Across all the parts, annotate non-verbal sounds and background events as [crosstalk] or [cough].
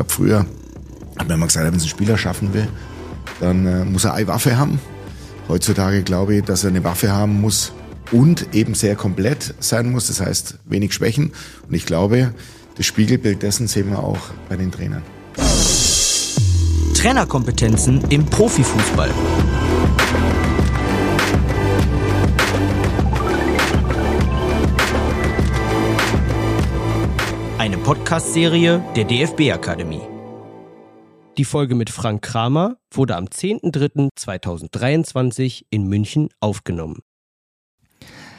glaube, früher hat man immer gesagt, wenn es ein Spieler schaffen will, dann äh, muss er eine Waffe haben. Heutzutage glaube ich, dass er eine Waffe haben muss und eben sehr komplett sein muss, das heißt wenig Schwächen. Und ich glaube, das Spiegelbild dessen sehen wir auch bei den Trainern. Trainerkompetenzen im Profifußball. Eine Podcast-Serie der DFB-Akademie. Die Folge mit Frank Kramer wurde am 10.03.2023 in München aufgenommen.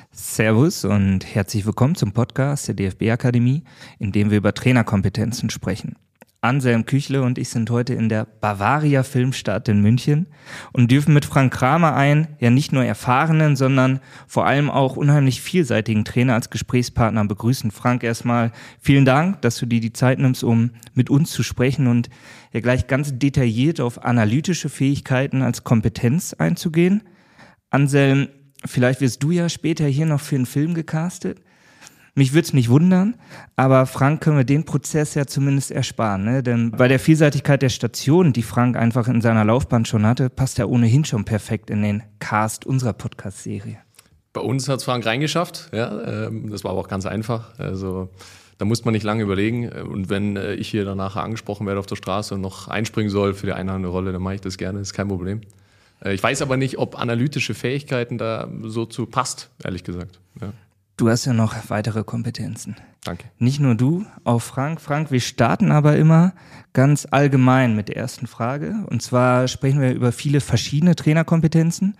Servus und herzlich willkommen zum Podcast der DFB-Akademie, in dem wir über Trainerkompetenzen sprechen. Anselm Küchle und ich sind heute in der Bavaria Filmstadt in München und dürfen mit Frank Kramer einen, ja nicht nur erfahrenen, sondern vor allem auch unheimlich vielseitigen Trainer als Gesprächspartner begrüßen. Frank, erstmal vielen Dank, dass du dir die Zeit nimmst, um mit uns zu sprechen und ja gleich ganz detailliert auf analytische Fähigkeiten als Kompetenz einzugehen. Anselm, vielleicht wirst du ja später hier noch für einen Film gecastet. Mich würde es nicht wundern, aber Frank können wir den Prozess ja zumindest ersparen. Ne? Denn bei der Vielseitigkeit der Stationen, die Frank einfach in seiner Laufbahn schon hatte, passt er ohnehin schon perfekt in den Cast unserer Podcast-Serie. Bei uns hat es Frank reingeschafft, ja. Ähm, das war aber auch ganz einfach. Also da muss man nicht lange überlegen. Und wenn äh, ich hier danach angesprochen werde auf der Straße und noch einspringen soll für die eine Rolle, dann mache ich das gerne, das ist kein Problem. Äh, ich weiß aber nicht, ob analytische Fähigkeiten da so zu passt, ehrlich gesagt. Ja. Du hast ja noch weitere Kompetenzen. Danke. Nicht nur du, auch Frank. Frank, wir starten aber immer ganz allgemein mit der ersten Frage. Und zwar sprechen wir über viele verschiedene Trainerkompetenzen.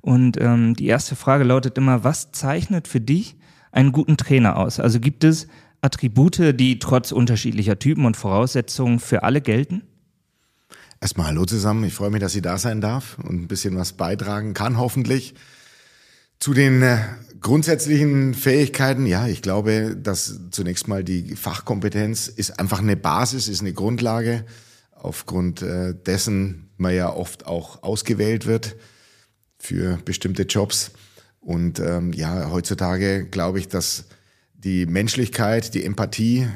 Und ähm, die erste Frage lautet immer, was zeichnet für dich einen guten Trainer aus? Also gibt es Attribute, die trotz unterschiedlicher Typen und Voraussetzungen für alle gelten? Erstmal Hallo zusammen. Ich freue mich, dass ich da sein darf und ein bisschen was beitragen kann, hoffentlich. Zu den äh, grundsätzlichen Fähigkeiten, ja, ich glaube, dass zunächst mal die Fachkompetenz ist einfach eine Basis, ist eine Grundlage, aufgrund äh, dessen man ja oft auch ausgewählt wird für bestimmte Jobs. Und ähm, ja, heutzutage glaube ich, dass die Menschlichkeit, die Empathie,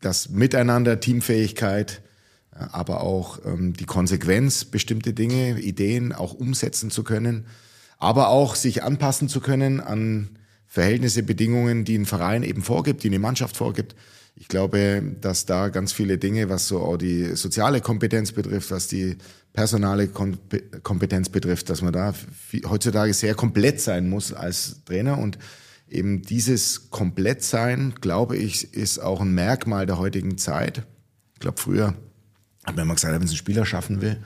das Miteinander, Teamfähigkeit, äh, aber auch ähm, die Konsequenz, bestimmte Dinge, Ideen auch umsetzen zu können, aber auch sich anpassen zu können an Verhältnisse, Bedingungen, die ein Verein eben vorgibt, die eine Mannschaft vorgibt. Ich glaube, dass da ganz viele Dinge, was so auch die soziale Kompetenz betrifft, was die personale Kompetenz betrifft, dass man da heutzutage sehr komplett sein muss als Trainer und eben dieses Komplettsein, glaube ich, ist auch ein Merkmal der heutigen Zeit. Ich glaube, früher hat man immer gesagt, wenn es ein Spieler schaffen will,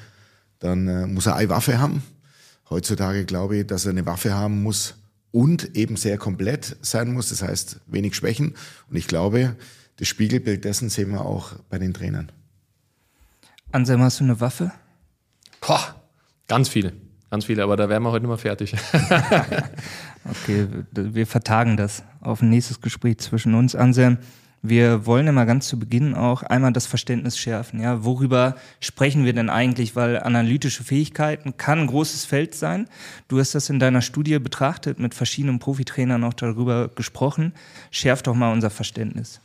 dann äh, muss er eine Waffe haben heutzutage glaube ich, dass er eine Waffe haben muss und eben sehr komplett sein muss, das heißt wenig Schwächen. Und ich glaube, das Spiegelbild dessen sehen wir auch bei den Trainern. Anselm, hast du eine Waffe? Boah, ganz viele. Ganz viele, aber da wären wir heute nicht mehr fertig. [laughs] okay, wir vertagen das auf ein nächstes Gespräch zwischen uns. Anselm, wir wollen immer ganz zu Beginn auch einmal das Verständnis schärfen. Ja, worüber sprechen wir denn eigentlich? Weil analytische Fähigkeiten kann ein großes Feld sein. Du hast das in deiner Studie betrachtet, mit verschiedenen Profitrainern auch darüber gesprochen. Schärf doch mal unser Verständnis.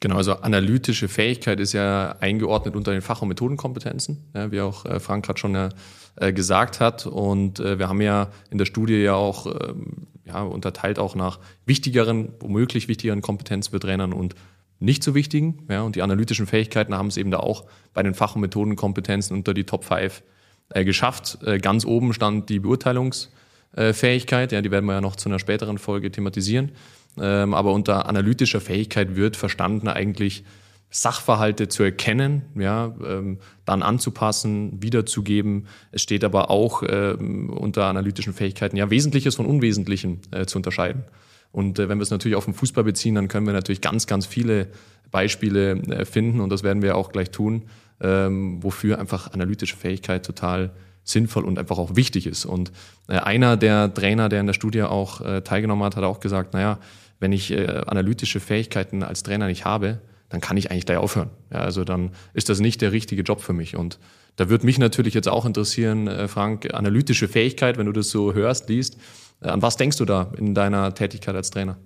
Genau, also analytische Fähigkeit ist ja eingeordnet unter den Fach- und Methodenkompetenzen, ja, wie auch äh, Frank gerade schon äh, gesagt hat. Und äh, wir haben ja in der Studie ja auch ähm, ja, unterteilt auch nach wichtigeren, womöglich wichtigeren Kompetenzen für Trainern und nicht so wichtigen. Ja, und die analytischen Fähigkeiten haben es eben da auch bei den Fach- und Methodenkompetenzen unter die Top 5 äh, geschafft. Äh, ganz oben stand die Beurteilungsfähigkeit, ja, die werden wir ja noch zu einer späteren Folge thematisieren. Ähm, aber unter analytischer Fähigkeit wird verstanden eigentlich Sachverhalte zu erkennen, ja, ähm, dann anzupassen, wiederzugeben. Es steht aber auch ähm, unter analytischen Fähigkeiten ja Wesentliches von Unwesentlichem äh, zu unterscheiden. Und äh, wenn wir es natürlich auf den Fußball beziehen, dann können wir natürlich ganz, ganz viele Beispiele äh, finden und das werden wir auch gleich tun, ähm, wofür einfach analytische Fähigkeit total sinnvoll und einfach auch wichtig ist. Und äh, einer der Trainer, der in der Studie auch teilgenommen hat, hat auch gesagt, naja, wenn ich analytische Fähigkeiten als Trainer nicht habe, dann kann ich eigentlich gleich aufhören. Ja, also dann ist das nicht der richtige Job für mich. Und da würde mich natürlich jetzt auch interessieren, Frank, analytische Fähigkeit, wenn du das so hörst, liest, an was denkst du da in deiner Tätigkeit als Trainer?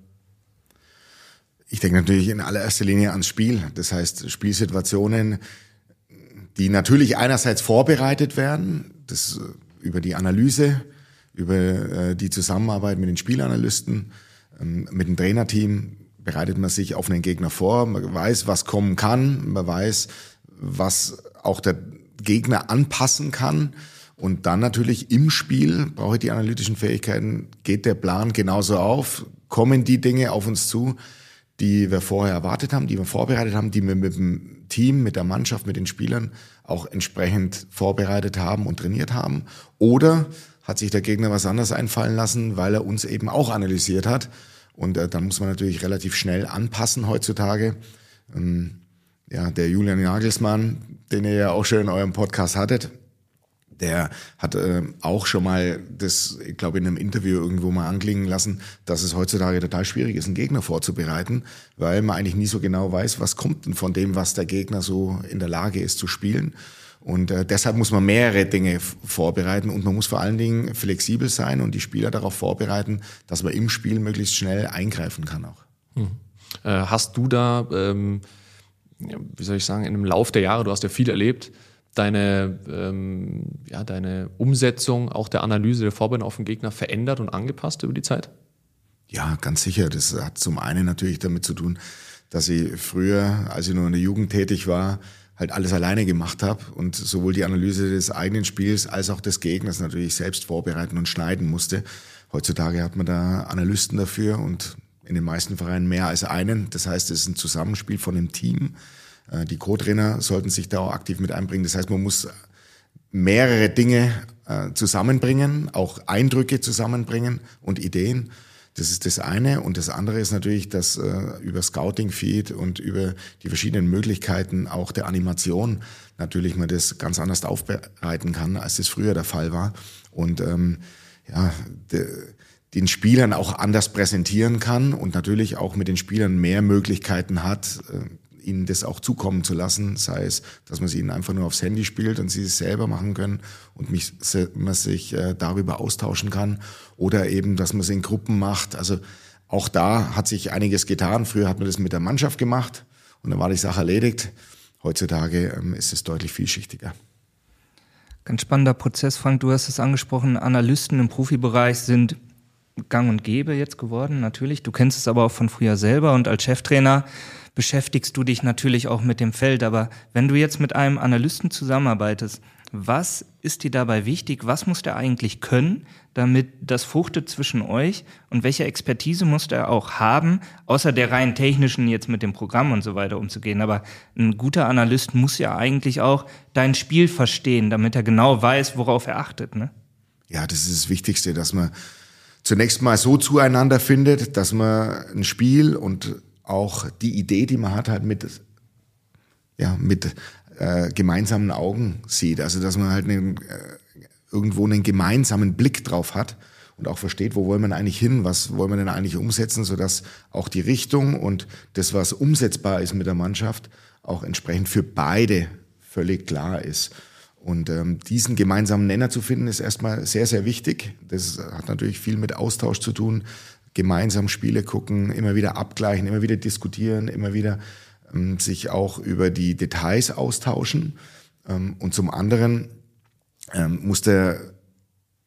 Ich denke natürlich in allererster Linie ans Spiel. Das heißt, Spielsituationen die natürlich einerseits vorbereitet werden, das äh, über die Analyse, über äh, die Zusammenarbeit mit den Spielanalysten, ähm, mit dem Trainerteam bereitet man sich auf einen Gegner vor, man weiß, was kommen kann, man weiß, was auch der Gegner anpassen kann. Und dann natürlich im Spiel brauche ich die analytischen Fähigkeiten, geht der Plan genauso auf, kommen die Dinge auf uns zu, die wir vorher erwartet haben, die wir vorbereitet haben, die wir mit dem Team, mit der Mannschaft, mit den Spielern auch entsprechend vorbereitet haben und trainiert haben. Oder hat sich der Gegner was anderes einfallen lassen, weil er uns eben auch analysiert hat. Und äh, dann muss man natürlich relativ schnell anpassen heutzutage. Ähm, ja, der Julian Nagelsmann, den ihr ja auch schon in eurem Podcast hattet, der hat äh, auch schon mal das, ich glaube, in einem Interview irgendwo mal anklingen lassen, dass es heutzutage total schwierig ist, einen Gegner vorzubereiten, weil man eigentlich nie so genau weiß, was kommt denn von dem, was der Gegner so in der Lage ist zu spielen. Und äh, deshalb muss man mehrere Dinge vorbereiten und man muss vor allen Dingen flexibel sein und die Spieler darauf vorbereiten, dass man im Spiel möglichst schnell eingreifen kann auch. Hm. Äh, hast du da, ähm, wie soll ich sagen, in dem Lauf der Jahre, du hast ja viel erlebt, deine, ähm, ja, deine Umsetzung auch der Analyse der Vorbereitung auf den Gegner verändert und angepasst über die Zeit? Ja, ganz sicher. Das hat zum einen natürlich damit zu tun, dass ich früher, als ich nur in der Jugend tätig war, halt alles alleine gemacht habe und sowohl die Analyse des eigenen Spiels als auch des Gegners natürlich selbst vorbereiten und schneiden musste. Heutzutage hat man da Analysten dafür und in den meisten Vereinen mehr als einen. Das heißt, es ist ein Zusammenspiel von dem Team die Co-Trainer sollten sich da auch aktiv mit einbringen. Das heißt, man muss mehrere Dinge äh, zusammenbringen, auch Eindrücke zusammenbringen und Ideen. Das ist das eine. Und das andere ist natürlich, dass äh, über Scouting-Feed und über die verschiedenen Möglichkeiten auch der Animation natürlich man das ganz anders aufbereiten kann, als das früher der Fall war. Und ähm, ja, de, den Spielern auch anders präsentieren kann und natürlich auch mit den Spielern mehr Möglichkeiten hat, äh, ihnen das auch zukommen zu lassen, sei es, dass man sie ihnen einfach nur aufs Handy spielt und sie es selber machen können und mich, man sich äh, darüber austauschen kann oder eben, dass man es in Gruppen macht. Also auch da hat sich einiges getan. Früher hat man das mit der Mannschaft gemacht und dann war die Sache erledigt. Heutzutage ähm, ist es deutlich vielschichtiger. Ganz spannender Prozess, Frank. Du hast es angesprochen. Analysten im Profibereich sind gang und gäbe jetzt geworden, natürlich. Du kennst es aber auch von früher selber und als Cheftrainer beschäftigst du dich natürlich auch mit dem Feld. Aber wenn du jetzt mit einem Analysten zusammenarbeitest, was ist dir dabei wichtig? Was muss der eigentlich können, damit das fruchtet zwischen euch? Und welche Expertise muss der auch haben, außer der rein technischen jetzt mit dem Programm und so weiter umzugehen? Aber ein guter Analyst muss ja eigentlich auch dein Spiel verstehen, damit er genau weiß, worauf er achtet. Ne? Ja, das ist das Wichtigste, dass man zunächst mal so zueinander findet, dass man ein Spiel und auch die Idee, die man hat, halt mit, ja, mit äh, gemeinsamen Augen sieht. Also dass man halt einen, äh, irgendwo einen gemeinsamen Blick drauf hat und auch versteht, wo wollen wir eigentlich hin, was wollen wir denn eigentlich umsetzen, sodass auch die Richtung und das, was umsetzbar ist mit der Mannschaft, auch entsprechend für beide völlig klar ist. Und ähm, diesen gemeinsamen Nenner zu finden, ist erstmal sehr, sehr wichtig. Das hat natürlich viel mit Austausch zu tun, gemeinsam Spiele gucken, immer wieder abgleichen, immer wieder diskutieren, immer wieder ähm, sich auch über die Details austauschen. Ähm, und zum anderen ähm, muss der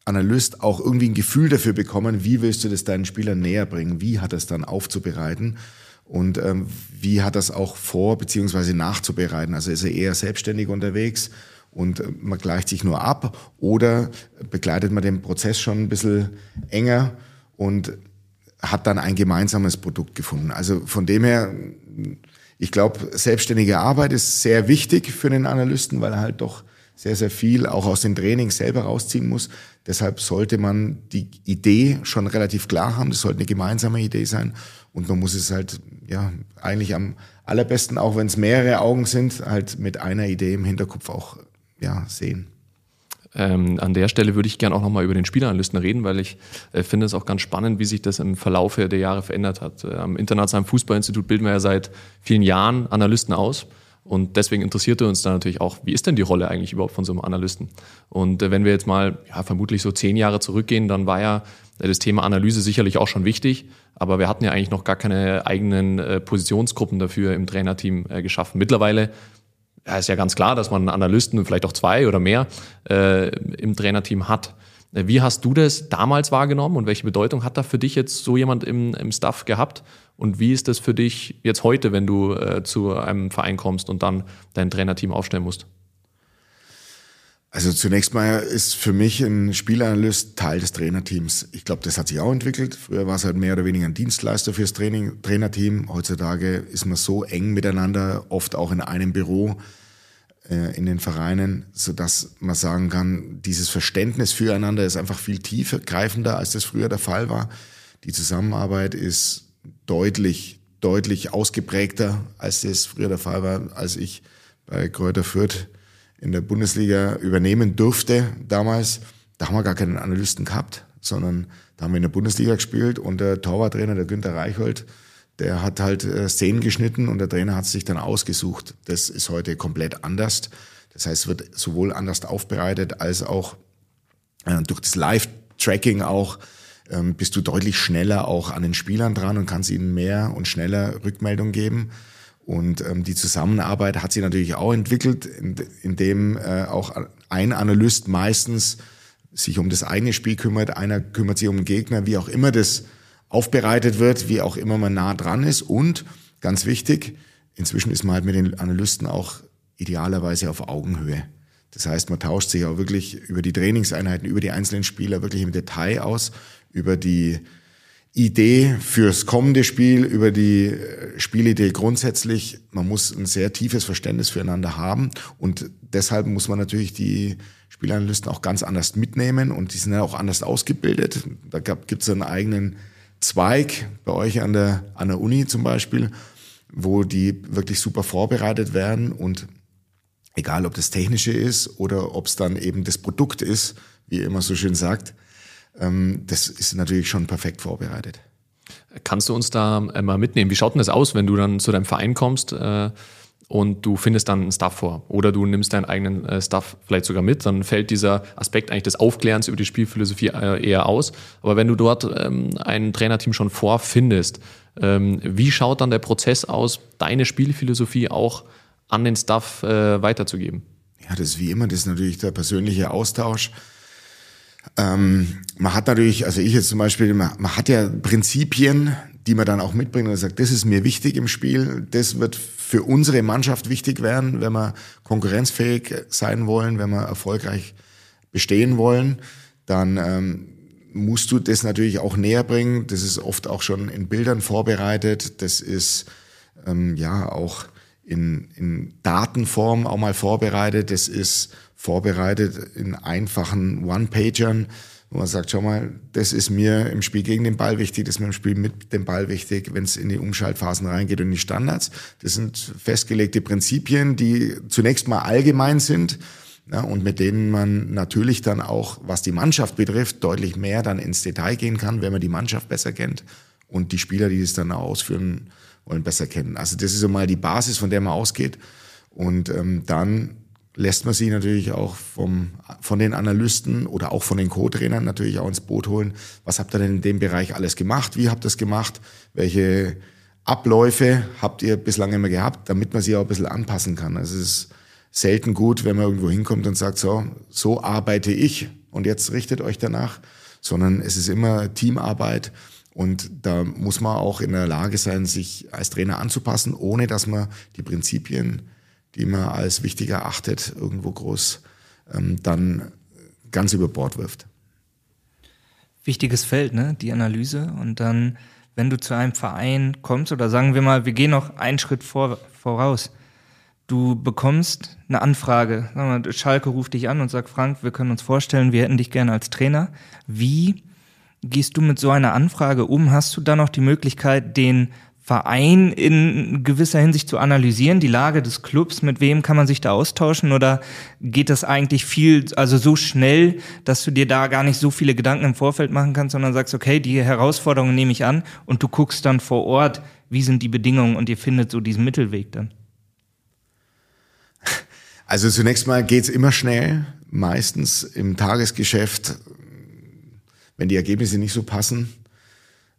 Analyst auch irgendwie ein Gefühl dafür bekommen, wie willst du das deinen Spielern näher bringen, wie hat es dann aufzubereiten und ähm, wie hat das auch vor beziehungsweise nachzubereiten. Also ist er eher selbstständig unterwegs und äh, man gleicht sich nur ab oder begleitet man den Prozess schon ein bisschen enger und hat dann ein gemeinsames Produkt gefunden. Also von dem her, ich glaube, selbstständige Arbeit ist sehr wichtig für den Analysten, weil er halt doch sehr, sehr viel auch aus den Trainings selber rausziehen muss. Deshalb sollte man die Idee schon relativ klar haben. Das sollte eine gemeinsame Idee sein. Und man muss es halt, ja, eigentlich am allerbesten, auch wenn es mehrere Augen sind, halt mit einer Idee im Hinterkopf auch, ja, sehen. Ähm, an der Stelle würde ich gerne auch nochmal über den Spielanalysten reden, weil ich äh, finde es auch ganz spannend, wie sich das im Verlauf der Jahre verändert hat. Äh, am Internationalen Fußballinstitut bilden wir ja seit vielen Jahren Analysten aus. Und deswegen interessierte uns da natürlich auch, wie ist denn die Rolle eigentlich überhaupt von so einem Analysten? Und äh, wenn wir jetzt mal ja, vermutlich so zehn Jahre zurückgehen, dann war ja äh, das Thema Analyse sicherlich auch schon wichtig, aber wir hatten ja eigentlich noch gar keine eigenen äh, Positionsgruppen dafür im Trainerteam äh, geschaffen. Mittlerweile ja, ist ja ganz klar, dass man Analysten, vielleicht auch zwei oder mehr, äh, im Trainerteam hat. Wie hast du das damals wahrgenommen und welche Bedeutung hat da für dich jetzt so jemand im, im Staff gehabt? Und wie ist das für dich jetzt heute, wenn du äh, zu einem Verein kommst und dann dein Trainerteam aufstellen musst? Also zunächst mal ist für mich ein Spielanalyst Teil des Trainerteams. Ich glaube, das hat sich auch entwickelt. Früher war es halt mehr oder weniger ein Dienstleister fürs Training, Trainerteam. Heutzutage ist man so eng miteinander, oft auch in einem Büro äh, in den Vereinen, so dass man sagen kann, dieses Verständnis füreinander ist einfach viel tiefer greifender, als das früher der Fall war. Die Zusammenarbeit ist deutlich, deutlich ausgeprägter, als das früher der Fall war, als ich bei Kräuter Fürth in der Bundesliga übernehmen durfte damals, da haben wir gar keinen Analysten gehabt, sondern da haben wir in der Bundesliga gespielt und der Torwarttrainer, der Günther Reichhold, der hat halt äh, Szenen geschnitten und der Trainer hat sich dann ausgesucht. Das ist heute komplett anders. Das heißt, es wird sowohl anders aufbereitet als auch äh, durch das Live-Tracking auch ähm, bist du deutlich schneller auch an den Spielern dran und kannst ihnen mehr und schneller Rückmeldung geben. Und ähm, die Zusammenarbeit hat sich natürlich auch entwickelt, in, indem äh, auch ein Analyst meistens sich um das eigene Spiel kümmert, einer kümmert sich um den Gegner, wie auch immer das aufbereitet wird, wie auch immer man nah dran ist. Und ganz wichtig, inzwischen ist man halt mit den Analysten auch idealerweise auf Augenhöhe. Das heißt, man tauscht sich auch wirklich über die Trainingseinheiten, über die einzelnen Spieler wirklich im Detail aus, über die Idee fürs kommende Spiel, über die äh, Spielidee grundsätzlich. Man muss ein sehr tiefes Verständnis füreinander haben und deshalb muss man natürlich die Spielanalysten auch ganz anders mitnehmen und die sind ja auch anders ausgebildet. Da gibt es einen eigenen Zweig bei euch an der, an der Uni zum Beispiel, wo die wirklich super vorbereitet werden und egal ob das Technische ist oder ob es dann eben das Produkt ist, wie ihr immer so schön sagt, das ist natürlich schon perfekt vorbereitet. Kannst du uns da äh, mal mitnehmen? Wie schaut denn das aus, wenn du dann zu deinem Verein kommst äh, und du findest dann einen Staff vor? Oder du nimmst deinen eigenen äh, Staff vielleicht sogar mit, dann fällt dieser Aspekt eigentlich des Aufklärens über die Spielphilosophie eher aus. Aber wenn du dort ähm, ein Trainerteam schon vorfindest, ähm, wie schaut dann der Prozess aus, deine Spielphilosophie auch an den Staff weiterzugeben? Ja, das ist wie immer, das ist natürlich der persönliche Austausch. Ähm, man hat natürlich, also ich jetzt zum Beispiel, man, man, hat ja Prinzipien, die man dann auch mitbringt und sagt, das ist mir wichtig im Spiel, das wird für unsere Mannschaft wichtig werden, wenn wir konkurrenzfähig sein wollen, wenn wir erfolgreich bestehen wollen, dann ähm, musst du das natürlich auch näher bringen. Das ist oft auch schon in Bildern vorbereitet. Das ist ähm, ja auch in, in Datenform auch mal vorbereitet. Das ist vorbereitet in einfachen One-Pagern, wo man sagt, schau mal, das ist mir im Spiel gegen den Ball wichtig, das ist mir im Spiel mit dem Ball wichtig, wenn es in die Umschaltphasen reingeht und die Standards. Das sind festgelegte Prinzipien, die zunächst mal allgemein sind ja, und mit denen man natürlich dann auch, was die Mannschaft betrifft, deutlich mehr dann ins Detail gehen kann, wenn man die Mannschaft besser kennt und die Spieler, die es dann ausführen wollen, besser kennen. Also das ist so mal die Basis, von der man ausgeht. Und ähm, dann lässt man sie natürlich auch vom, von den Analysten oder auch von den Co-Trainern natürlich auch ins Boot holen. Was habt ihr denn in dem Bereich alles gemacht? Wie habt ihr es gemacht? Welche Abläufe habt ihr bislang immer gehabt, damit man sie auch ein bisschen anpassen kann? Es ist selten gut, wenn man irgendwo hinkommt und sagt, so, so arbeite ich und jetzt richtet euch danach, sondern es ist immer Teamarbeit und da muss man auch in der Lage sein, sich als Trainer anzupassen, ohne dass man die Prinzipien die man als wichtig erachtet, irgendwo groß ähm, dann ganz über Bord wirft. Wichtiges Feld, ne? Die Analyse. Und dann, wenn du zu einem Verein kommst, oder sagen wir mal, wir gehen noch einen Schritt vor, voraus. Du bekommst eine Anfrage. Mal, Schalke ruft dich an und sagt, Frank, wir können uns vorstellen, wir hätten dich gerne als Trainer. Wie gehst du mit so einer Anfrage um? Hast du da noch die Möglichkeit, den Verein in gewisser Hinsicht zu analysieren, die Lage des Clubs, mit wem kann man sich da austauschen oder geht das eigentlich viel, also so schnell, dass du dir da gar nicht so viele Gedanken im Vorfeld machen kannst, sondern sagst, okay, die Herausforderungen nehme ich an und du guckst dann vor Ort, wie sind die Bedingungen und ihr findet so diesen Mittelweg dann? Also zunächst mal geht's immer schnell, meistens im Tagesgeschäft, wenn die Ergebnisse nicht so passen,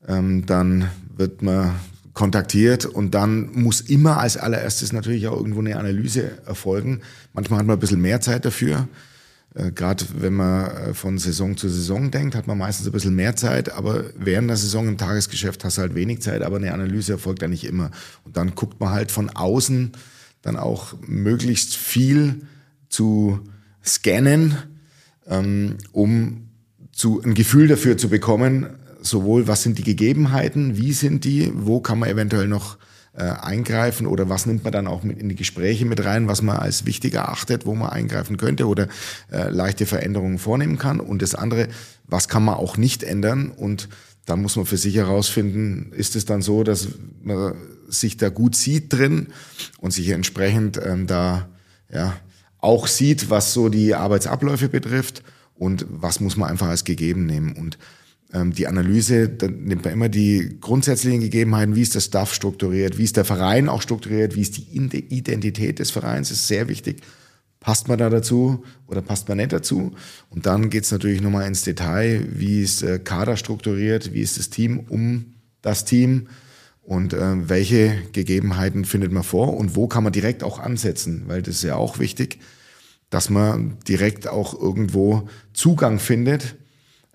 ähm, dann wird man kontaktiert und dann muss immer als allererstes natürlich auch irgendwo eine Analyse erfolgen. Manchmal hat man ein bisschen mehr Zeit dafür. Äh, Gerade wenn man äh, von Saison zu Saison denkt, hat man meistens ein bisschen mehr Zeit, aber während der Saison im Tagesgeschäft hast du halt wenig Zeit, aber eine Analyse erfolgt ja nicht immer. Und dann guckt man halt von außen dann auch möglichst viel zu scannen, ähm, um zu, ein Gefühl dafür zu bekommen, sowohl was sind die Gegebenheiten, wie sind die, wo kann man eventuell noch äh, eingreifen oder was nimmt man dann auch mit in die Gespräche mit rein, was man als wichtig erachtet, wo man eingreifen könnte oder äh, leichte Veränderungen vornehmen kann. Und das andere, was kann man auch nicht ändern und dann muss man für sich herausfinden, ist es dann so, dass man sich da gut sieht drin und sich entsprechend ähm, da ja auch sieht, was so die Arbeitsabläufe betrifft und was muss man einfach als gegeben nehmen. Und die Analyse, da nimmt man immer die grundsätzlichen Gegebenheiten, wie ist der Staff strukturiert, wie ist der Verein auch strukturiert, wie ist die Identität des Vereins, ist sehr wichtig. Passt man da dazu oder passt man nicht dazu? Und dann geht's natürlich nochmal ins Detail, wie ist äh, Kader strukturiert, wie ist das Team um das Team und äh, welche Gegebenheiten findet man vor und wo kann man direkt auch ansetzen, weil das ist ja auch wichtig, dass man direkt auch irgendwo Zugang findet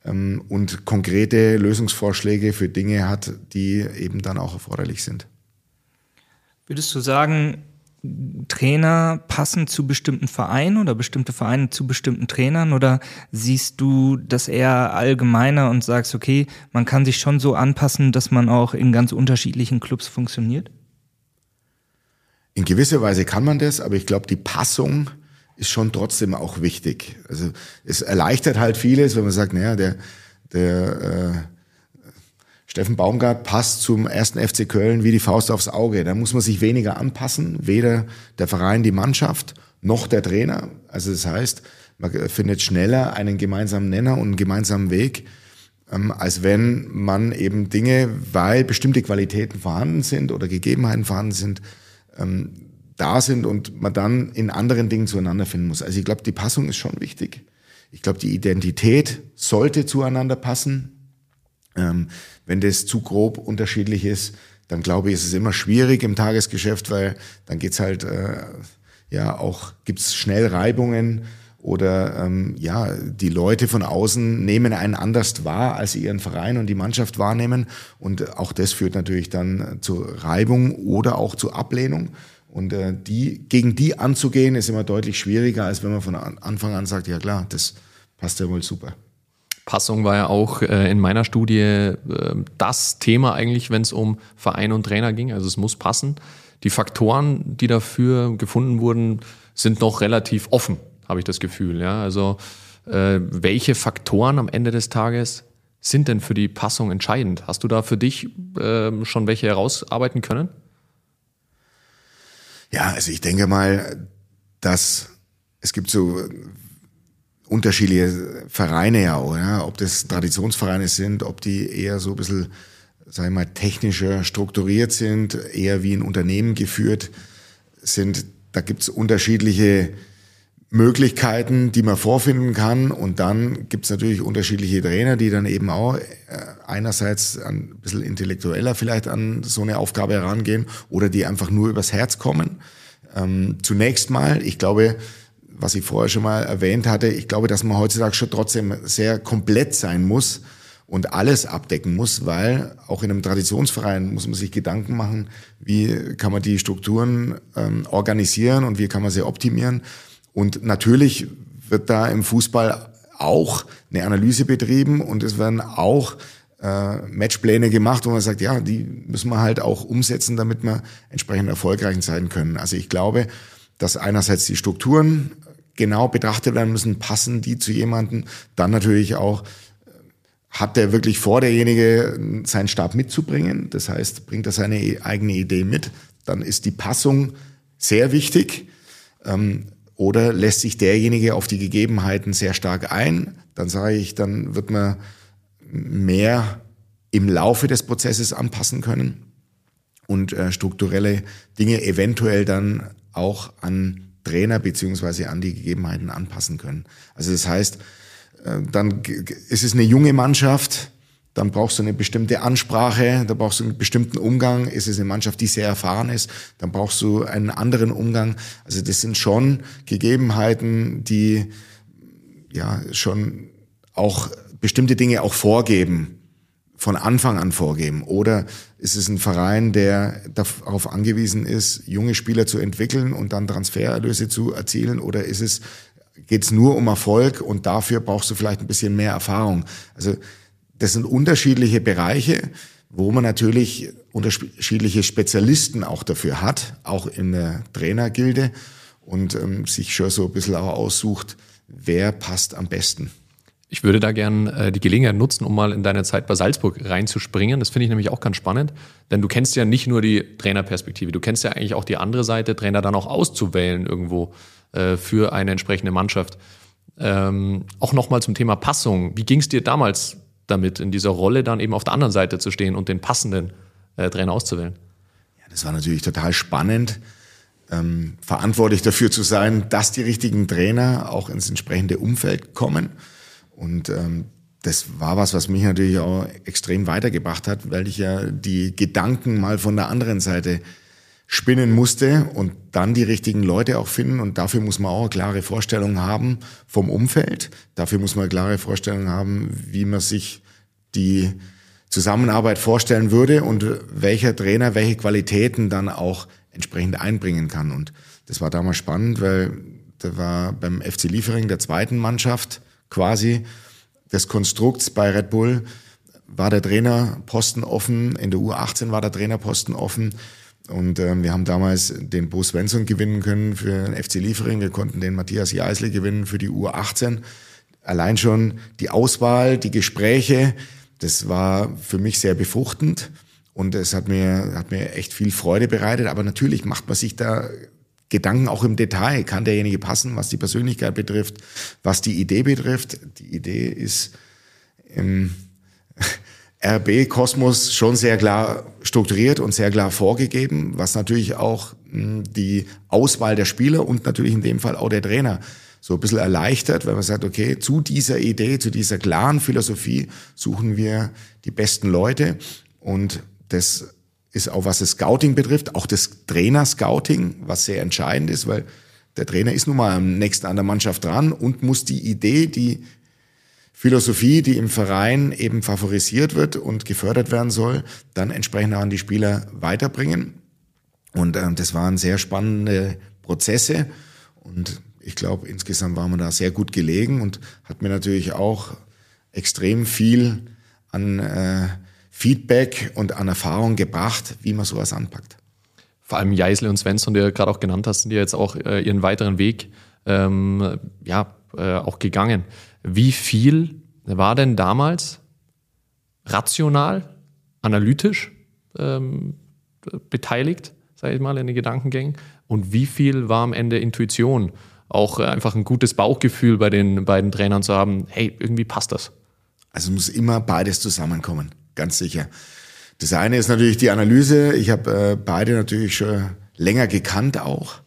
ähm, und konkrete Lösungsvorschläge für Dinge hat, die eben dann auch erforderlich sind. Würdest du sagen, Trainer passen zu bestimmten Vereinen oder bestimmte Vereine zu bestimmten Trainern oder siehst du das eher allgemeiner und sagst, okay, man kann sich schon so anpassen, dass man auch in ganz unterschiedlichen Clubs funktioniert? In gewisser Weise kann man das, aber ich glaube, die Passung ist schon trotzdem auch wichtig. Also es erleichtert halt vieles, wenn man sagt, naja, der, der äh, Steffen Baumgart passt zum ersten FC Köln wie die Faust aufs Auge. Da muss man sich weniger anpassen, weder der Verein, die Mannschaft, noch der Trainer. Also das heißt, man findet schneller einen gemeinsamen Nenner und einen gemeinsamen Weg, ähm, als wenn man eben Dinge, weil bestimmte Qualitäten vorhanden sind oder Gegebenheiten vorhanden sind, ähm, da sind und man dann in anderen Dingen zueinander finden muss. Also ich glaube, die Passung ist schon wichtig. Ich glaube, die Identität sollte zueinander passen. Ähm, wenn das zu grob unterschiedlich ist, dann glaube ich, ist es immer schwierig im Tagesgeschäft, weil dann geht's halt äh, ja auch gibt's schnell Reibungen oder ähm, ja die Leute von außen nehmen einen anders wahr, als sie ihren Verein und die Mannschaft wahrnehmen und auch das führt natürlich dann zu Reibung oder auch zu Ablehnung. Und äh, die, gegen die anzugehen, ist immer deutlich schwieriger, als wenn man von Anfang an sagt, ja klar, das passt ja wohl super. Passung war ja auch äh, in meiner Studie äh, das Thema eigentlich, wenn es um Verein und Trainer ging. Also es muss passen. Die Faktoren, die dafür gefunden wurden, sind noch relativ offen, habe ich das Gefühl. Ja? Also äh, welche Faktoren am Ende des Tages sind denn für die Passung entscheidend? Hast du da für dich äh, schon welche herausarbeiten können? Ja, also ich denke mal, dass es gibt so unterschiedliche Vereine ja, oder? Ob das Traditionsvereine sind, ob die eher so ein bisschen, sag ich mal, technischer strukturiert sind, eher wie ein Unternehmen geführt sind. Da gibt's unterschiedliche Möglichkeiten, die man vorfinden kann. Und dann gibt's natürlich unterschiedliche Trainer, die dann eben auch äh, einerseits ein bisschen intellektueller vielleicht an so eine Aufgabe herangehen oder die einfach nur übers Herz kommen. Ähm, zunächst mal, ich glaube, was ich vorher schon mal erwähnt hatte, ich glaube, dass man heutzutage schon trotzdem sehr komplett sein muss und alles abdecken muss, weil auch in einem Traditionsverein muss man sich Gedanken machen, wie kann man die Strukturen ähm, organisieren und wie kann man sie optimieren. Und natürlich wird da im Fußball auch eine Analyse betrieben und es werden auch äh, Matchpläne gemacht, wo man sagt, ja, die müssen wir halt auch umsetzen, damit wir entsprechend erfolgreich sein können. Also ich glaube, dass einerseits die Strukturen genau betrachtet werden müssen, passen die zu jemandem, dann natürlich auch äh, hat der wirklich vor, derjenige seinen Stab mitzubringen. Das heißt, bringt er seine eigene Idee mit, dann ist die Passung sehr wichtig. Ähm, oder lässt sich derjenige auf die Gegebenheiten sehr stark ein? Dann sage ich, dann wird man mehr im Laufe des Prozesses anpassen können und äh, strukturelle Dinge eventuell dann auch an Trainer beziehungsweise an die Gegebenheiten anpassen können. Also das heißt, äh, dann ist es eine junge Mannschaft, dann brauchst du eine bestimmte Ansprache, da brauchst du einen bestimmten Umgang. Ist es eine Mannschaft, die sehr erfahren ist, dann brauchst du einen anderen Umgang. Also das sind schon Gegebenheiten, die ja schon auch bestimmte Dinge auch vorgeben, von Anfang an vorgeben. Oder ist es ein Verein, der darauf angewiesen ist, junge Spieler zu entwickeln und dann Transfererlöse zu erzielen? Oder ist es, geht es nur um Erfolg und dafür brauchst du vielleicht ein bisschen mehr Erfahrung? Also das sind unterschiedliche Bereiche, wo man natürlich unterschiedliche Spezialisten auch dafür hat, auch in der Trainergilde und ähm, sich schon so ein bisschen auch aussucht, wer passt am besten. Ich würde da gern äh, die Gelegenheit nutzen, um mal in deine Zeit bei Salzburg reinzuspringen. Das finde ich nämlich auch ganz spannend, denn du kennst ja nicht nur die Trainerperspektive, du kennst ja eigentlich auch die andere Seite, Trainer dann auch auszuwählen irgendwo äh, für eine entsprechende Mannschaft. Ähm, auch nochmal zum Thema Passung. Wie ging es dir damals damit, in dieser Rolle dann eben auf der anderen Seite zu stehen und den passenden äh, Trainer auszuwählen? Ja, das war natürlich total spannend, ähm, verantwortlich dafür zu sein, dass die richtigen Trainer auch ins entsprechende Umfeld kommen. Und ähm, das war was, was mich natürlich auch extrem weitergebracht hat, weil ich ja die Gedanken mal von der anderen Seite spinnen musste und dann die richtigen Leute auch finden. Und dafür muss man auch eine klare Vorstellung haben vom Umfeld. Dafür muss man eine klare Vorstellung haben, wie man sich die Zusammenarbeit vorstellen würde und welcher Trainer welche Qualitäten dann auch entsprechend einbringen kann. Und das war damals spannend, weil da war beim FC Liefering der zweiten Mannschaft quasi des Konstrukts bei Red Bull war der Trainerposten offen, in der U18 war der Trainerposten offen und ähm, wir haben damals den Bo Svensson gewinnen können für den FC Liefering. Wir konnten den Matthias Jeißle gewinnen für die U18. Allein schon die Auswahl, die Gespräche, das war für mich sehr befruchtend. Und es hat mir, hat mir echt viel Freude bereitet. Aber natürlich macht man sich da Gedanken auch im Detail. Kann derjenige passen, was die Persönlichkeit betrifft, was die Idee betrifft? Die Idee ist im RB-Kosmos schon sehr klar strukturiert und sehr klar vorgegeben, was natürlich auch hm, die Auswahl der Spieler und natürlich in dem Fall auch der Trainer so ein bisschen erleichtert, weil man sagt, okay, zu dieser Idee, zu dieser klaren Philosophie suchen wir die besten Leute. Und das ist auch was das Scouting betrifft, auch das Trainer-Scouting, was sehr entscheidend ist, weil der Trainer ist nun mal am nächsten an der Mannschaft dran und muss die Idee, die Philosophie, die im Verein eben favorisiert wird und gefördert werden soll, dann entsprechend auch an die Spieler weiterbringen. Und äh, das waren sehr spannende Prozesse und ich glaube, insgesamt war man da sehr gut gelegen und hat mir natürlich auch extrem viel an äh, Feedback und an Erfahrung gebracht, wie man sowas anpackt. Vor allem Jeisle und Svensson, die du gerade auch genannt hast, sind ja jetzt auch äh, ihren weiteren Weg ähm, ja, äh, auch gegangen. Wie viel war denn damals rational, analytisch ähm, beteiligt, sage ich mal, in den Gedankengängen? Und wie viel war am Ende Intuition? Auch einfach ein gutes Bauchgefühl bei den beiden Trainern zu haben, hey, irgendwie passt das. Also muss immer beides zusammenkommen, ganz sicher. Das eine ist natürlich die Analyse. Ich habe äh, beide natürlich schon länger gekannt auch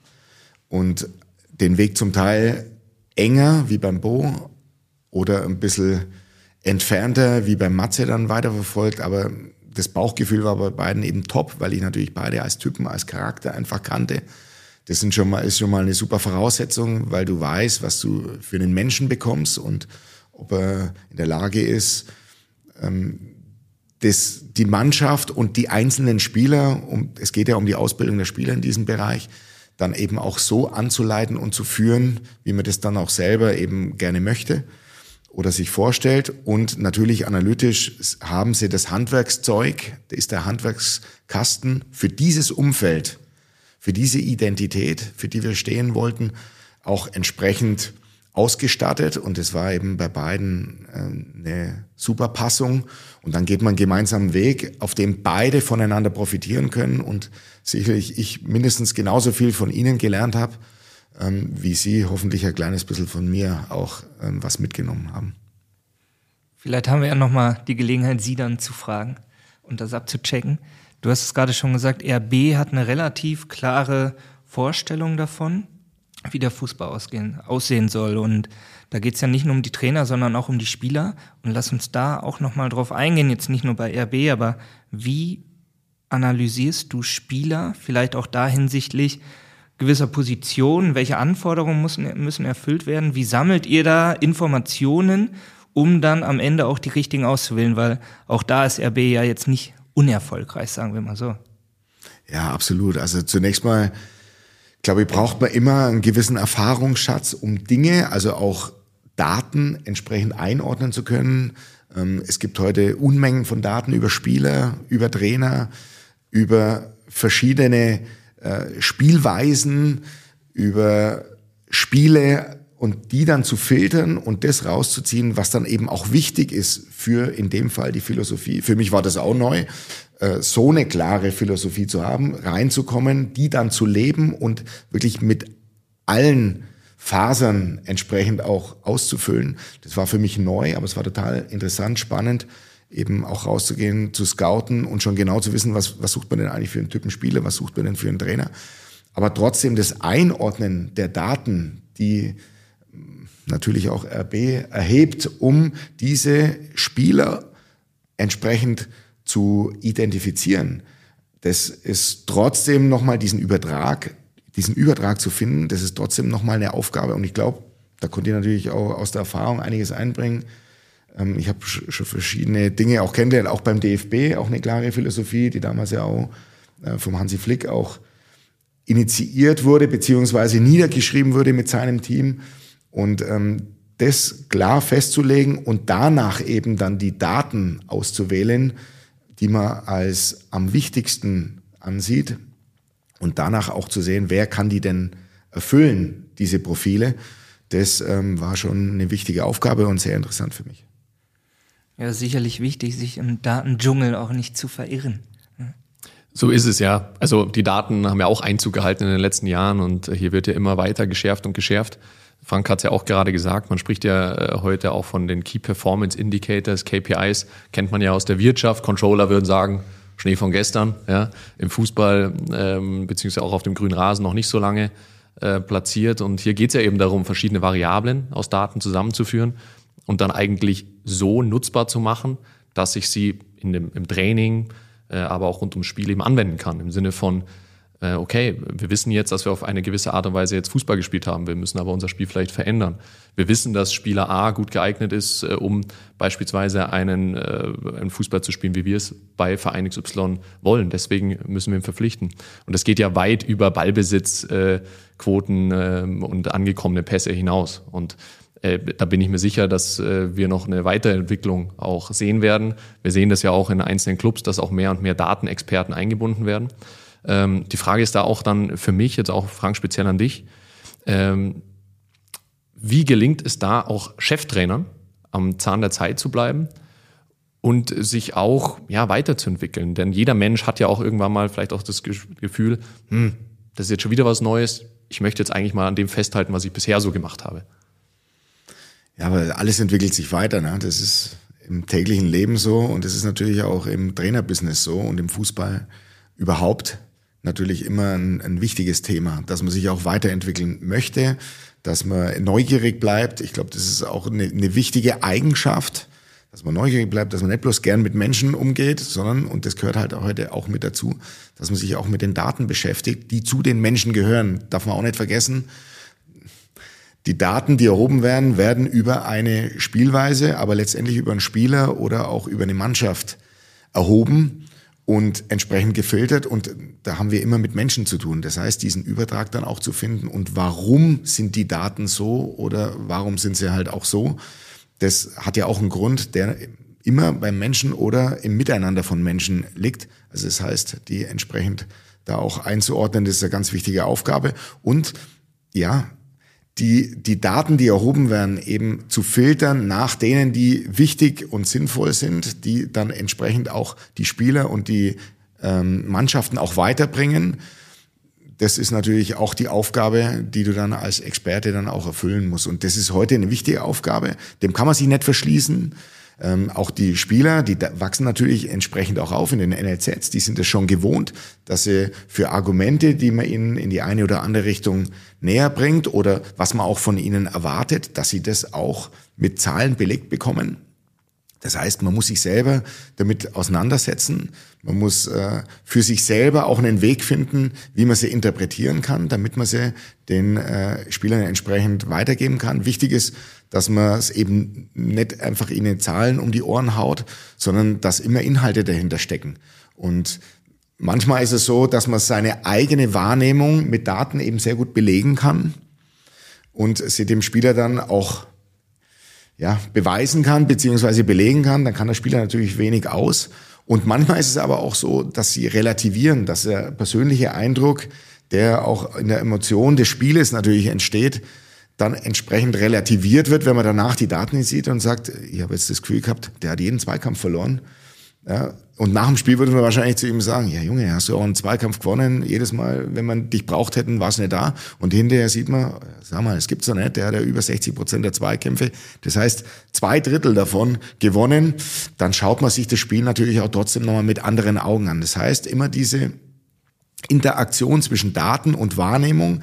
und den Weg zum Teil enger wie beim Bo, oder ein bisschen entfernter, wie beim Matze dann weiterverfolgt, aber das Bauchgefühl war bei beiden eben top, weil ich natürlich beide als Typen, als Charakter einfach kannte. Das sind schon mal, ist schon mal eine super Voraussetzung, weil du weißt, was du für einen Menschen bekommst und ob er in der Lage ist, ähm, das, die Mannschaft und die einzelnen Spieler, um, es geht ja um die Ausbildung der Spieler in diesem Bereich, dann eben auch so anzuleiten und zu führen, wie man das dann auch selber eben gerne möchte oder sich vorstellt. Und natürlich analytisch haben sie das Handwerkszeug, da ist der Handwerkskasten für dieses Umfeld, für diese Identität, für die wir stehen wollten, auch entsprechend ausgestattet. Und es war eben bei beiden äh, eine super Passung. Und dann geht man gemeinsamen Weg, auf dem beide voneinander profitieren können und sicherlich ich mindestens genauso viel von ihnen gelernt habe ähm, wie Sie hoffentlich ein kleines bisschen von mir auch ähm, was mitgenommen haben. Vielleicht haben wir ja nochmal die Gelegenheit, Sie dann zu fragen und das abzuchecken. Du hast es gerade schon gesagt, RB hat eine relativ klare Vorstellung davon, wie der Fußball ausgehen, aussehen soll. Und da geht es ja nicht nur um die Trainer, sondern auch um die Spieler. Und lass uns da auch nochmal drauf eingehen, jetzt nicht nur bei RB, aber wie analysierst du Spieler, vielleicht auch da hinsichtlich gewisser Positionen, welche Anforderungen müssen, müssen erfüllt werden? Wie sammelt ihr da Informationen, um dann am Ende auch die richtigen auszuwählen? Weil auch da ist RB ja jetzt nicht unerfolgreich, sagen wir mal so. Ja, absolut. Also zunächst mal, glaube ich, braucht man immer einen gewissen Erfahrungsschatz, um Dinge, also auch Daten entsprechend einordnen zu können. Ähm, es gibt heute Unmengen von Daten über Spieler, über Trainer, über verschiedene äh, Spielweisen, über Spiele und die dann zu filtern und das rauszuziehen, was dann eben auch wichtig ist für in dem Fall die Philosophie. Für mich war das auch neu, äh, so eine klare Philosophie zu haben, reinzukommen, die dann zu leben und wirklich mit allen Fasern entsprechend auch auszufüllen. Das war für mich neu, aber es war total interessant, spannend, eben auch rauszugehen, zu scouten und schon genau zu wissen, was, was sucht man denn eigentlich für einen Typen Spieler, was sucht man denn für einen Trainer. Aber trotzdem das Einordnen der Daten, die natürlich auch RB erhebt, um diese Spieler entsprechend zu identifizieren. Das ist trotzdem nochmal diesen Übertrag, diesen Übertrag zu finden, das ist trotzdem nochmal eine Aufgabe. Und ich glaube, da konnte ich natürlich auch aus der Erfahrung einiges einbringen. Ähm, ich habe schon verschiedene Dinge auch kennengelernt, auch beim DFB, auch eine klare Philosophie, die damals ja auch äh, vom Hansi Flick auch initiiert wurde, beziehungsweise niedergeschrieben wurde mit seinem Team. Und ähm, das klar festzulegen und danach eben dann die Daten auszuwählen, die man als am wichtigsten ansieht und danach auch zu sehen, wer kann die denn erfüllen, diese Profile, das ähm, war schon eine wichtige Aufgabe und sehr interessant für mich. Ja, sicherlich wichtig, sich im Datendschungel auch nicht zu verirren. So ist es ja. Also die Daten haben ja auch Einzug gehalten in den letzten Jahren und hier wird ja immer weiter geschärft und geschärft. Frank hat es ja auch gerade gesagt, man spricht ja äh, heute auch von den Key Performance Indicators, KPIs, kennt man ja aus der Wirtschaft. Controller würden sagen, Schnee von gestern, ja, im Fußball ähm, beziehungsweise auch auf dem grünen Rasen noch nicht so lange äh, platziert. Und hier geht es ja eben darum, verschiedene Variablen aus Daten zusammenzuführen und dann eigentlich so nutzbar zu machen, dass ich sie in dem, im Training, äh, aber auch rund ums Spiel eben anwenden kann. Im Sinne von, äh, okay, wir wissen jetzt, dass wir auf eine gewisse Art und Weise jetzt Fußball gespielt haben. Wir müssen aber unser Spiel vielleicht verändern. Wir wissen, dass Spieler A gut geeignet ist, äh, um beispielsweise einen, äh, einen Fußball zu spielen, wie wir es bei Verein XY wollen. Deswegen müssen wir ihn verpflichten. Und das geht ja weit über Ballbesitzquoten ähm, und angekommene Pässe hinaus. Und äh, da bin ich mir sicher, dass äh, wir noch eine Weiterentwicklung auch sehen werden. Wir sehen das ja auch in einzelnen Clubs, dass auch mehr und mehr Datenexperten eingebunden werden. Ähm, die Frage ist da auch dann für mich, jetzt auch Frank speziell an dich, ähm, wie gelingt es da auch Cheftrainern am Zahn der Zeit zu bleiben und sich auch ja, weiterzuentwickeln? Denn jeder Mensch hat ja auch irgendwann mal vielleicht auch das Gefühl, hm, das ist jetzt schon wieder was Neues, ich möchte jetzt eigentlich mal an dem festhalten, was ich bisher so gemacht habe. Ja, aber alles entwickelt sich weiter. Ne? Das ist im täglichen Leben so und das ist natürlich auch im Trainerbusiness so und im Fußball überhaupt natürlich immer ein, ein wichtiges Thema, dass man sich auch weiterentwickeln möchte, dass man neugierig bleibt. Ich glaube, das ist auch eine, eine wichtige Eigenschaft, dass man neugierig bleibt, dass man nicht bloß gern mit Menschen umgeht, sondern, und das gehört halt heute auch mit dazu, dass man sich auch mit den Daten beschäftigt, die zu den Menschen gehören. Darf man auch nicht vergessen. Die Daten, die erhoben werden, werden über eine Spielweise, aber letztendlich über einen Spieler oder auch über eine Mannschaft erhoben und entsprechend gefiltert. Und da haben wir immer mit Menschen zu tun. Das heißt, diesen Übertrag dann auch zu finden und warum sind die Daten so oder warum sind sie halt auch so, das hat ja auch einen Grund, der immer beim Menschen oder im Miteinander von Menschen liegt. Also das heißt, die entsprechend da auch einzuordnen, das ist eine ganz wichtige Aufgabe. Und ja, die, die Daten, die erhoben werden, eben zu filtern nach denen, die wichtig und sinnvoll sind, die dann entsprechend auch die Spieler und die ähm, Mannschaften auch weiterbringen. Das ist natürlich auch die Aufgabe, die du dann als Experte dann auch erfüllen musst. Und das ist heute eine wichtige Aufgabe. Dem kann man sich nicht verschließen. Ähm, auch die Spieler, die wachsen natürlich entsprechend auch auf in den NLZs, die sind es schon gewohnt, dass sie für Argumente, die man ihnen in die eine oder andere Richtung näher bringt oder was man auch von ihnen erwartet, dass sie das auch mit Zahlen belegt bekommen. Das heißt, man muss sich selber damit auseinandersetzen. Man muss äh, für sich selber auch einen Weg finden, wie man sie interpretieren kann, damit man sie den äh, Spielern entsprechend weitergeben kann. Wichtig ist, dass man es eben nicht einfach ihnen Zahlen um die Ohren haut, sondern dass immer Inhalte dahinter stecken. Und manchmal ist es so, dass man seine eigene Wahrnehmung mit Daten eben sehr gut belegen kann und sie dem Spieler dann auch ja, beweisen kann, beziehungsweise belegen kann, dann kann der Spieler natürlich wenig aus. Und manchmal ist es aber auch so, dass sie relativieren, dass der persönliche Eindruck, der auch in der Emotion des Spieles natürlich entsteht, dann entsprechend relativiert wird, wenn man danach die Daten sieht und sagt, ich habe jetzt das Gefühl gehabt, der hat jeden Zweikampf verloren. Ja, und nach dem Spiel würde man wahrscheinlich zu ihm sagen, ja Junge, hast du auch einen Zweikampf gewonnen. Jedes Mal, wenn man dich braucht hätten, war es nicht da. Und hinterher sieht man, sag mal, es gibt's doch nicht, der hat ja über 60 Prozent der Zweikämpfe. Das heißt, zwei Drittel davon gewonnen. Dann schaut man sich das Spiel natürlich auch trotzdem nochmal mit anderen Augen an. Das heißt, immer diese Interaktion zwischen Daten und Wahrnehmung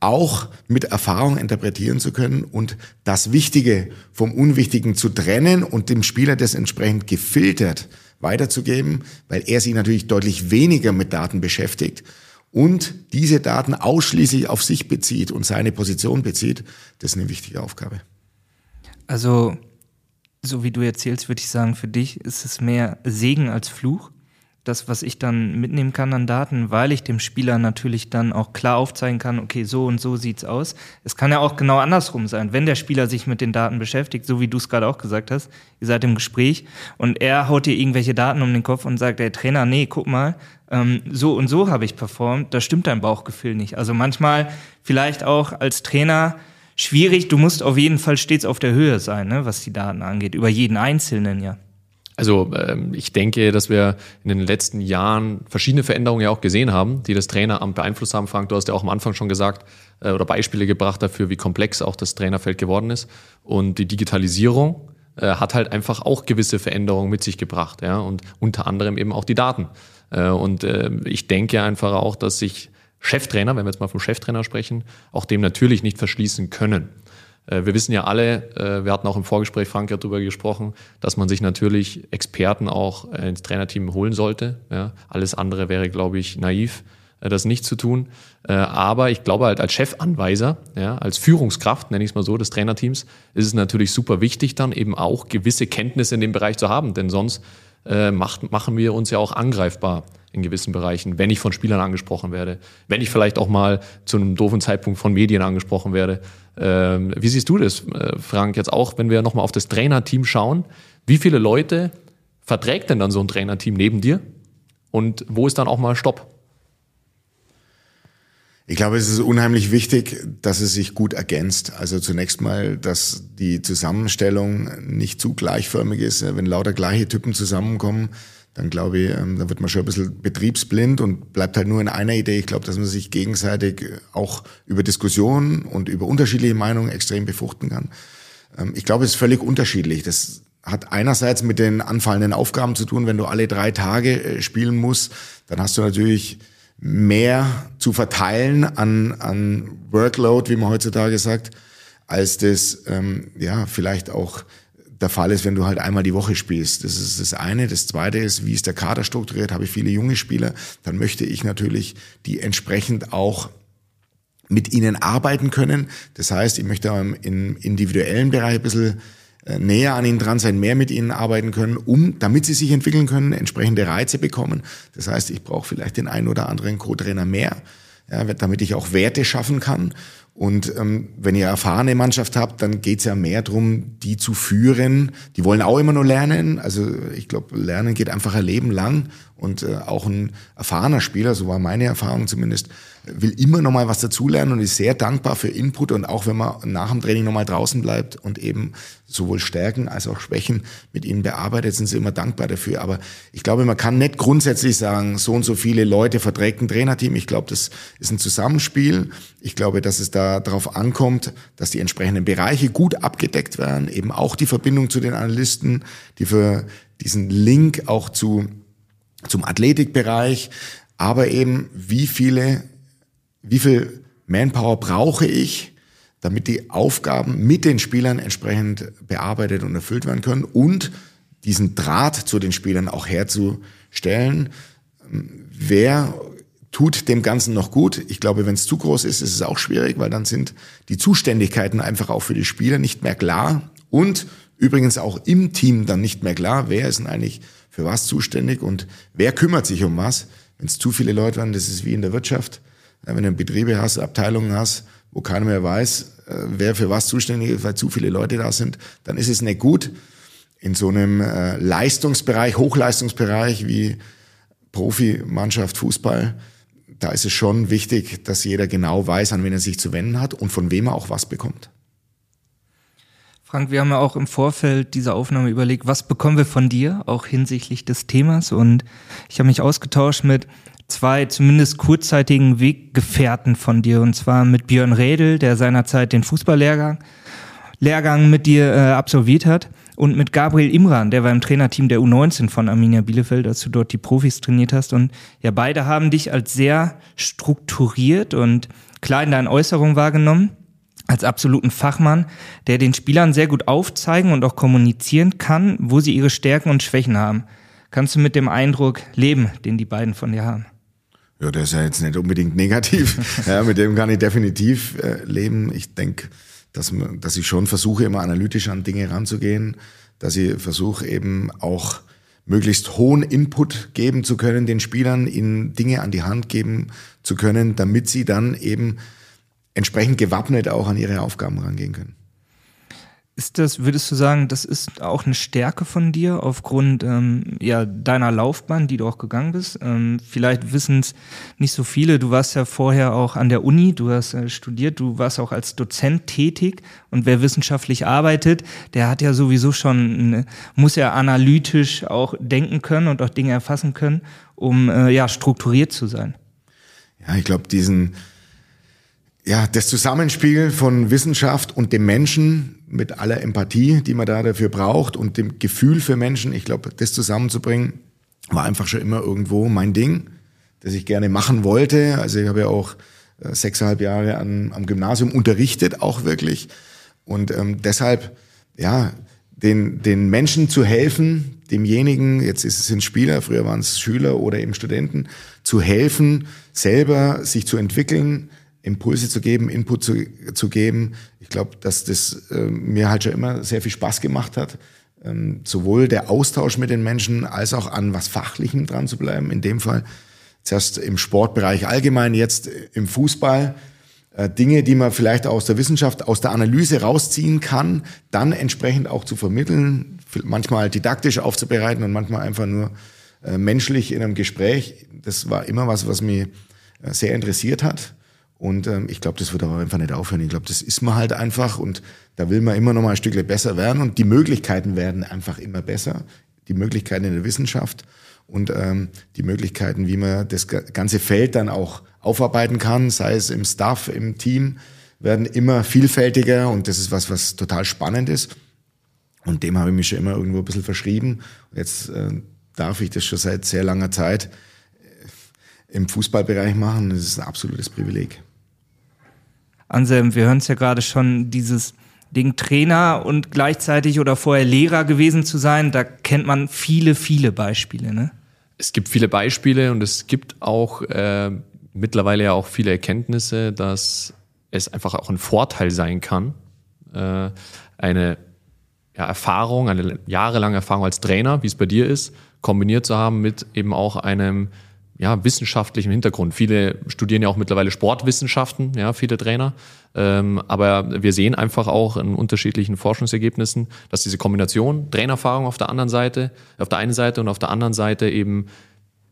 auch mit Erfahrung interpretieren zu können und das Wichtige vom Unwichtigen zu trennen und dem Spieler das entsprechend gefiltert weiterzugeben, weil er sich natürlich deutlich weniger mit Daten beschäftigt und diese Daten ausschließlich auf sich bezieht und seine Position bezieht, das ist eine wichtige Aufgabe. Also, so wie du erzählst, würde ich sagen, für dich ist es mehr Segen als Fluch das, was ich dann mitnehmen kann an Daten, weil ich dem Spieler natürlich dann auch klar aufzeigen kann, okay, so und so sieht's aus. Es kann ja auch genau andersrum sein, wenn der Spieler sich mit den Daten beschäftigt, so wie du es gerade auch gesagt hast, ihr seid im Gespräch und er haut dir irgendwelche Daten um den Kopf und sagt, der Trainer, nee, guck mal, ähm, so und so habe ich performt, da stimmt dein Bauchgefühl nicht. Also manchmal vielleicht auch als Trainer schwierig, du musst auf jeden Fall stets auf der Höhe sein, ne, was die Daten angeht, über jeden Einzelnen ja. Also ähm, ich denke, dass wir in den letzten Jahren verschiedene Veränderungen ja auch gesehen haben, die das Traineramt beeinflusst haben. Frank, du hast ja auch am Anfang schon gesagt äh, oder Beispiele gebracht dafür, wie komplex auch das Trainerfeld geworden ist. Und die Digitalisierung äh, hat halt einfach auch gewisse Veränderungen mit sich gebracht, ja, und unter anderem eben auch die Daten. Äh, und äh, ich denke einfach auch, dass sich Cheftrainer, wenn wir jetzt mal vom Cheftrainer sprechen, auch dem natürlich nicht verschließen können. Äh, wir wissen ja alle, äh, wir hatten auch im Vorgespräch, Frank, ja darüber gesprochen, dass man sich natürlich Experten auch äh, ins Trainerteam holen sollte. Ja, alles andere wäre, glaube ich, naiv, das nicht zu tun. Aber ich glaube halt als Chefanweiser, ja, als Führungskraft, nenne ich es mal so, des Trainerteams, ist es natürlich super wichtig, dann eben auch gewisse Kenntnisse in dem Bereich zu haben. Denn sonst macht, machen wir uns ja auch angreifbar in gewissen Bereichen, wenn ich von Spielern angesprochen werde, wenn ich vielleicht auch mal zu einem doofen Zeitpunkt von Medien angesprochen werde. Ähm, wie siehst du das, äh, Frank, jetzt auch, wenn wir nochmal auf das Trainerteam schauen? Wie viele Leute verträgt denn dann so ein Trainerteam neben dir? Und wo ist dann auch mal Stopp? Ich glaube, es ist unheimlich wichtig, dass es sich gut ergänzt. Also zunächst mal, dass die Zusammenstellung nicht zu gleichförmig ist. Wenn lauter gleiche Typen zusammenkommen, dann glaube ich, ähm, da wird man schon ein bisschen betriebsblind und bleibt halt nur in einer Idee. Ich glaube, dass man sich gegenseitig auch über Diskussionen und über unterschiedliche Meinungen extrem befruchten kann. Ähm, ich glaube, es ist völlig unterschiedlich. Das hat einerseits mit den anfallenden Aufgaben zu tun. Wenn du alle drei Tage äh, spielen musst, dann hast du natürlich mehr zu verteilen an, an Workload, wie man heutzutage sagt, als das ähm, ja vielleicht auch der Fall ist, wenn du halt einmal die Woche spielst. Das ist das eine. Das zweite ist, wie ist der Kader strukturiert? Habe ich viele junge Spieler? Dann möchte ich natürlich die entsprechend auch mit ihnen arbeiten können. Das heißt, ich möchte im individuellen Bereich ein bisschen äh, näher an ihnen dran sein, mehr mit ihnen arbeiten können, um, damit sie sich entwickeln können, entsprechende Reize bekommen. Das heißt, ich brauche vielleicht den einen oder anderen Co-Trainer mehr, ja, damit ich auch Werte schaffen kann. Und ähm, wenn ihr erfahrene Mannschaft habt, dann geht's ja mehr drum, die zu führen. Die wollen auch immer nur lernen. Also ich glaube, Lernen geht einfach ein Leben lang. Und äh, auch ein erfahrener Spieler, so war meine Erfahrung zumindest, will immer noch mal was dazulernen und ist sehr dankbar für Input und auch wenn man nach dem Training noch mal draußen bleibt und eben sowohl Stärken als auch Schwächen mit ihnen bearbeitet, sind sie immer dankbar dafür. Aber ich glaube, man kann nicht grundsätzlich sagen, so und so viele Leute verträgt ein Trainerteam. Ich glaube, das ist ein Zusammenspiel. Ich glaube, dass es da darauf ankommt, dass die entsprechenden Bereiche gut abgedeckt werden, eben auch die Verbindung zu den Analysten, die für diesen Link auch zu zum Athletikbereich, aber eben wie viele wie viel Manpower brauche ich, damit die Aufgaben mit den Spielern entsprechend bearbeitet und erfüllt werden können und diesen Draht zu den Spielern auch herzustellen. Wer tut dem Ganzen noch gut? Ich glaube, wenn es zu groß ist, ist es auch schwierig, weil dann sind die Zuständigkeiten einfach auch für die Spieler nicht mehr klar und übrigens auch im Team dann nicht mehr klar, wer ist denn eigentlich für was zuständig und wer kümmert sich um was. Wenn es zu viele Leute waren, das ist wie in der Wirtschaft wenn du Betriebe hast, Abteilungen hast, wo keiner mehr weiß, äh, wer für was zuständig ist, weil zu viele Leute da sind, dann ist es nicht gut. In so einem äh, Leistungsbereich, Hochleistungsbereich wie Profimannschaft, Fußball, da ist es schon wichtig, dass jeder genau weiß, an wen er sich zu wenden hat und von wem er auch was bekommt. Frank, wir haben ja auch im Vorfeld dieser Aufnahme überlegt, was bekommen wir von dir, auch hinsichtlich des Themas. Und ich habe mich ausgetauscht mit zwei zumindest kurzzeitigen Weggefährten von dir. Und zwar mit Björn Redel, der seinerzeit den Fußballlehrgang Lehrgang mit dir äh, absolviert hat. Und mit Gabriel Imran, der war im Trainerteam der U19 von Arminia Bielefeld, als du dort die Profis trainiert hast. Und ja, beide haben dich als sehr strukturiert und klar in deinen Äußerungen wahrgenommen als absoluten Fachmann, der den Spielern sehr gut aufzeigen und auch kommunizieren kann, wo sie ihre Stärken und Schwächen haben. Kannst du mit dem Eindruck leben, den die beiden von dir haben? Ja, der ist ja jetzt nicht unbedingt negativ. [laughs] ja, mit dem kann ich definitiv äh, leben. Ich denke, dass, dass ich schon versuche, immer analytisch an Dinge ranzugehen, dass ich versuche eben auch möglichst hohen Input geben zu können, den Spielern ihnen Dinge an die Hand geben zu können, damit sie dann eben entsprechend gewappnet auch an ihre Aufgaben rangehen können. Ist das, würdest du sagen, das ist auch eine Stärke von dir aufgrund ähm, ja, deiner Laufbahn, die du auch gegangen bist? Ähm, vielleicht wissen es nicht so viele. Du warst ja vorher auch an der Uni, du hast äh, studiert, du warst auch als Dozent tätig. Und wer wissenschaftlich arbeitet, der hat ja sowieso schon, eine, muss ja analytisch auch denken können und auch Dinge erfassen können, um äh, ja strukturiert zu sein. Ja, ich glaube, diesen ja, das Zusammenspiel von Wissenschaft und dem Menschen mit aller Empathie, die man da dafür braucht und dem Gefühl für Menschen, ich glaube, das zusammenzubringen, war einfach schon immer irgendwo mein Ding, das ich gerne machen wollte. Also ich habe ja auch äh, sechseinhalb Jahre an, am Gymnasium unterrichtet, auch wirklich. Und ähm, deshalb, ja, den, den Menschen zu helfen, demjenigen, jetzt ist es ein Spieler, früher waren es Schüler oder eben Studenten, zu helfen, selber sich zu entwickeln, Impulse zu geben, Input zu, zu geben. Ich glaube, dass das äh, mir halt schon immer sehr viel Spaß gemacht hat. Ähm, sowohl der Austausch mit den Menschen als auch an was Fachlichem dran zu bleiben. In dem Fall zuerst im Sportbereich allgemein, jetzt im Fußball. Äh, Dinge, die man vielleicht aus der Wissenschaft, aus der Analyse rausziehen kann, dann entsprechend auch zu vermitteln, manchmal didaktisch aufzubereiten und manchmal einfach nur äh, menschlich in einem Gespräch. Das war immer was, was mich äh, sehr interessiert hat. Und ähm, ich glaube, das wird aber einfach nicht aufhören. Ich glaube, das ist man halt einfach und da will man immer noch mal ein Stückchen besser werden und die Möglichkeiten werden einfach immer besser. Die Möglichkeiten in der Wissenschaft und ähm, die Möglichkeiten, wie man das ganze Feld dann auch aufarbeiten kann, sei es im Staff, im Team, werden immer vielfältiger und das ist was, was total spannend ist. Und dem habe ich mich schon immer irgendwo ein bisschen verschrieben. Und jetzt äh, darf ich das schon seit sehr langer Zeit äh, im Fußballbereich machen. Das ist ein absolutes Privileg. Anselm, wir hören es ja gerade schon, dieses Ding Trainer und gleichzeitig oder vorher Lehrer gewesen zu sein, da kennt man viele, viele Beispiele, ne? Es gibt viele Beispiele und es gibt auch äh, mittlerweile ja auch viele Erkenntnisse, dass es einfach auch ein Vorteil sein kann, äh, eine ja, Erfahrung, eine jahrelange Erfahrung als Trainer, wie es bei dir ist, kombiniert zu haben mit eben auch einem ja, wissenschaftlichem Hintergrund. Viele studieren ja auch mittlerweile Sportwissenschaften, ja, viele Trainer. Ähm, aber wir sehen einfach auch in unterschiedlichen Forschungsergebnissen, dass diese Kombination Trainerfahrung auf der anderen Seite, auf der einen Seite und auf der anderen Seite eben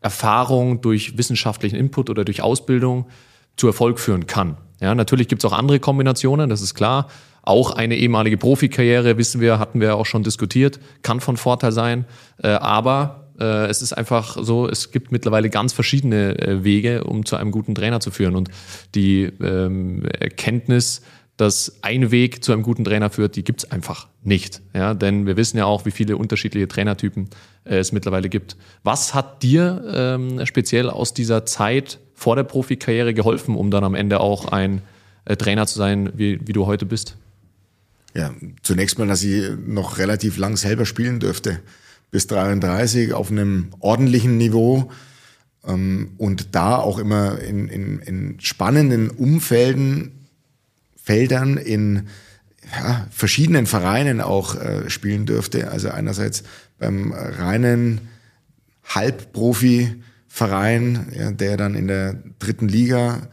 Erfahrung durch wissenschaftlichen Input oder durch Ausbildung zu Erfolg führen kann. Ja, natürlich gibt es auch andere Kombinationen, das ist klar. Auch eine ehemalige Profikarriere, wissen wir, hatten wir auch schon diskutiert, kann von Vorteil sein. Äh, aber äh, es ist einfach so, es gibt mittlerweile ganz verschiedene äh, Wege, um zu einem guten Trainer zu führen. Und die ähm, Erkenntnis, dass ein Weg zu einem guten Trainer führt, die gibt's einfach nicht. Ja, denn wir wissen ja auch, wie viele unterschiedliche Trainertypen äh, es mittlerweile gibt. Was hat dir ähm, speziell aus dieser Zeit vor der Profikarriere geholfen, um dann am Ende auch ein äh, Trainer zu sein, wie, wie du heute bist? Ja, zunächst mal, dass ich noch relativ lang selber spielen dürfte. Bis 33 auf einem ordentlichen Niveau ähm, und da auch immer in, in, in spannenden Umfelden Feldern in ja, verschiedenen Vereinen auch äh, spielen dürfte. Also einerseits beim reinen Halbprofi-Verein, ja, der dann in der dritten Liga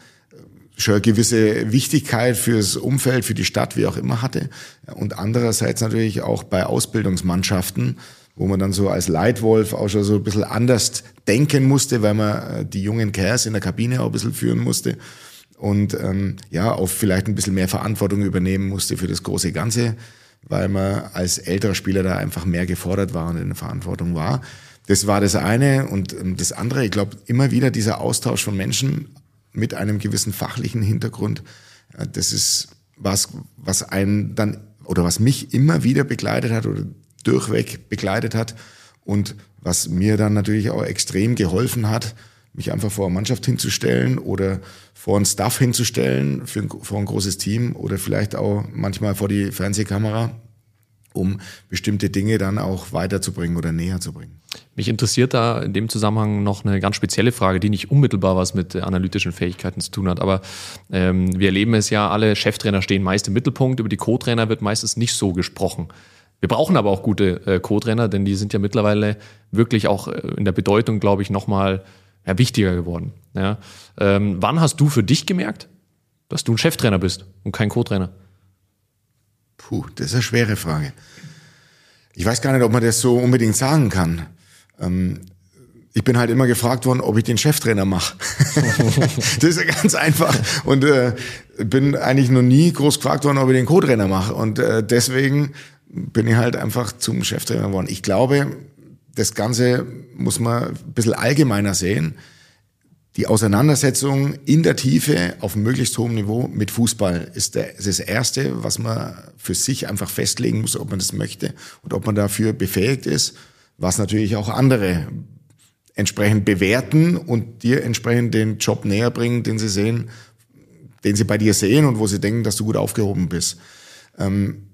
schon eine gewisse Wichtigkeit fürs Umfeld, für die Stadt, wie auch immer hatte. Und andererseits natürlich auch bei Ausbildungsmannschaften, wo man dann so als Leitwolf auch schon so ein bisschen anders denken musste, weil man äh, die jungen Kerls in der Kabine auch ein bisschen führen musste und ähm, ja, auch vielleicht ein bisschen mehr Verantwortung übernehmen musste für das große Ganze, weil man als älterer Spieler da einfach mehr gefordert war und in der Verantwortung war. Das war das eine. Und ähm, das andere, ich glaube, immer wieder dieser Austausch von Menschen mit einem gewissen fachlichen Hintergrund, ja, das ist was, was einen dann oder was mich immer wieder begleitet hat oder durchweg begleitet hat und was mir dann natürlich auch extrem geholfen hat, mich einfach vor eine Mannschaft hinzustellen oder vor einen Staff hinzustellen, für ein, vor ein großes Team oder vielleicht auch manchmal vor die Fernsehkamera, um bestimmte Dinge dann auch weiterzubringen oder näher zu bringen. Mich interessiert da in dem Zusammenhang noch eine ganz spezielle Frage, die nicht unmittelbar was mit analytischen Fähigkeiten zu tun hat. Aber ähm, wir erleben es ja, alle Cheftrainer stehen meist im Mittelpunkt, über die Co-Trainer wird meistens nicht so gesprochen. Wir brauchen aber auch gute äh, Co-Trainer, denn die sind ja mittlerweile wirklich auch äh, in der Bedeutung, glaube ich, nochmal ja, wichtiger geworden. Ja. Ähm, wann hast du für dich gemerkt, dass du ein Cheftrainer bist und kein Co-Trainer? Puh, das ist eine schwere Frage. Ich weiß gar nicht, ob man das so unbedingt sagen kann. Ähm, ich bin halt immer gefragt worden, ob ich den Cheftrainer mache. [laughs] das ist ja ganz einfach. Und äh, bin eigentlich noch nie groß gefragt worden, ob ich den Co-Trainer mache. Und äh, deswegen bin ich halt einfach zum Cheftrainer geworden. Ich glaube, das Ganze muss man ein bisschen allgemeiner sehen. Die Auseinandersetzung in der Tiefe auf möglichst hohem Niveau mit Fußball ist, das Erste, was man für sich einfach festlegen muss, ob man das möchte und ob man dafür befähigt ist, was natürlich auch andere entsprechend bewerten und dir entsprechend den Job näher bringen, den sie sehen, den sie bei dir sehen und wo sie denken, dass du gut aufgehoben bist. Ähm,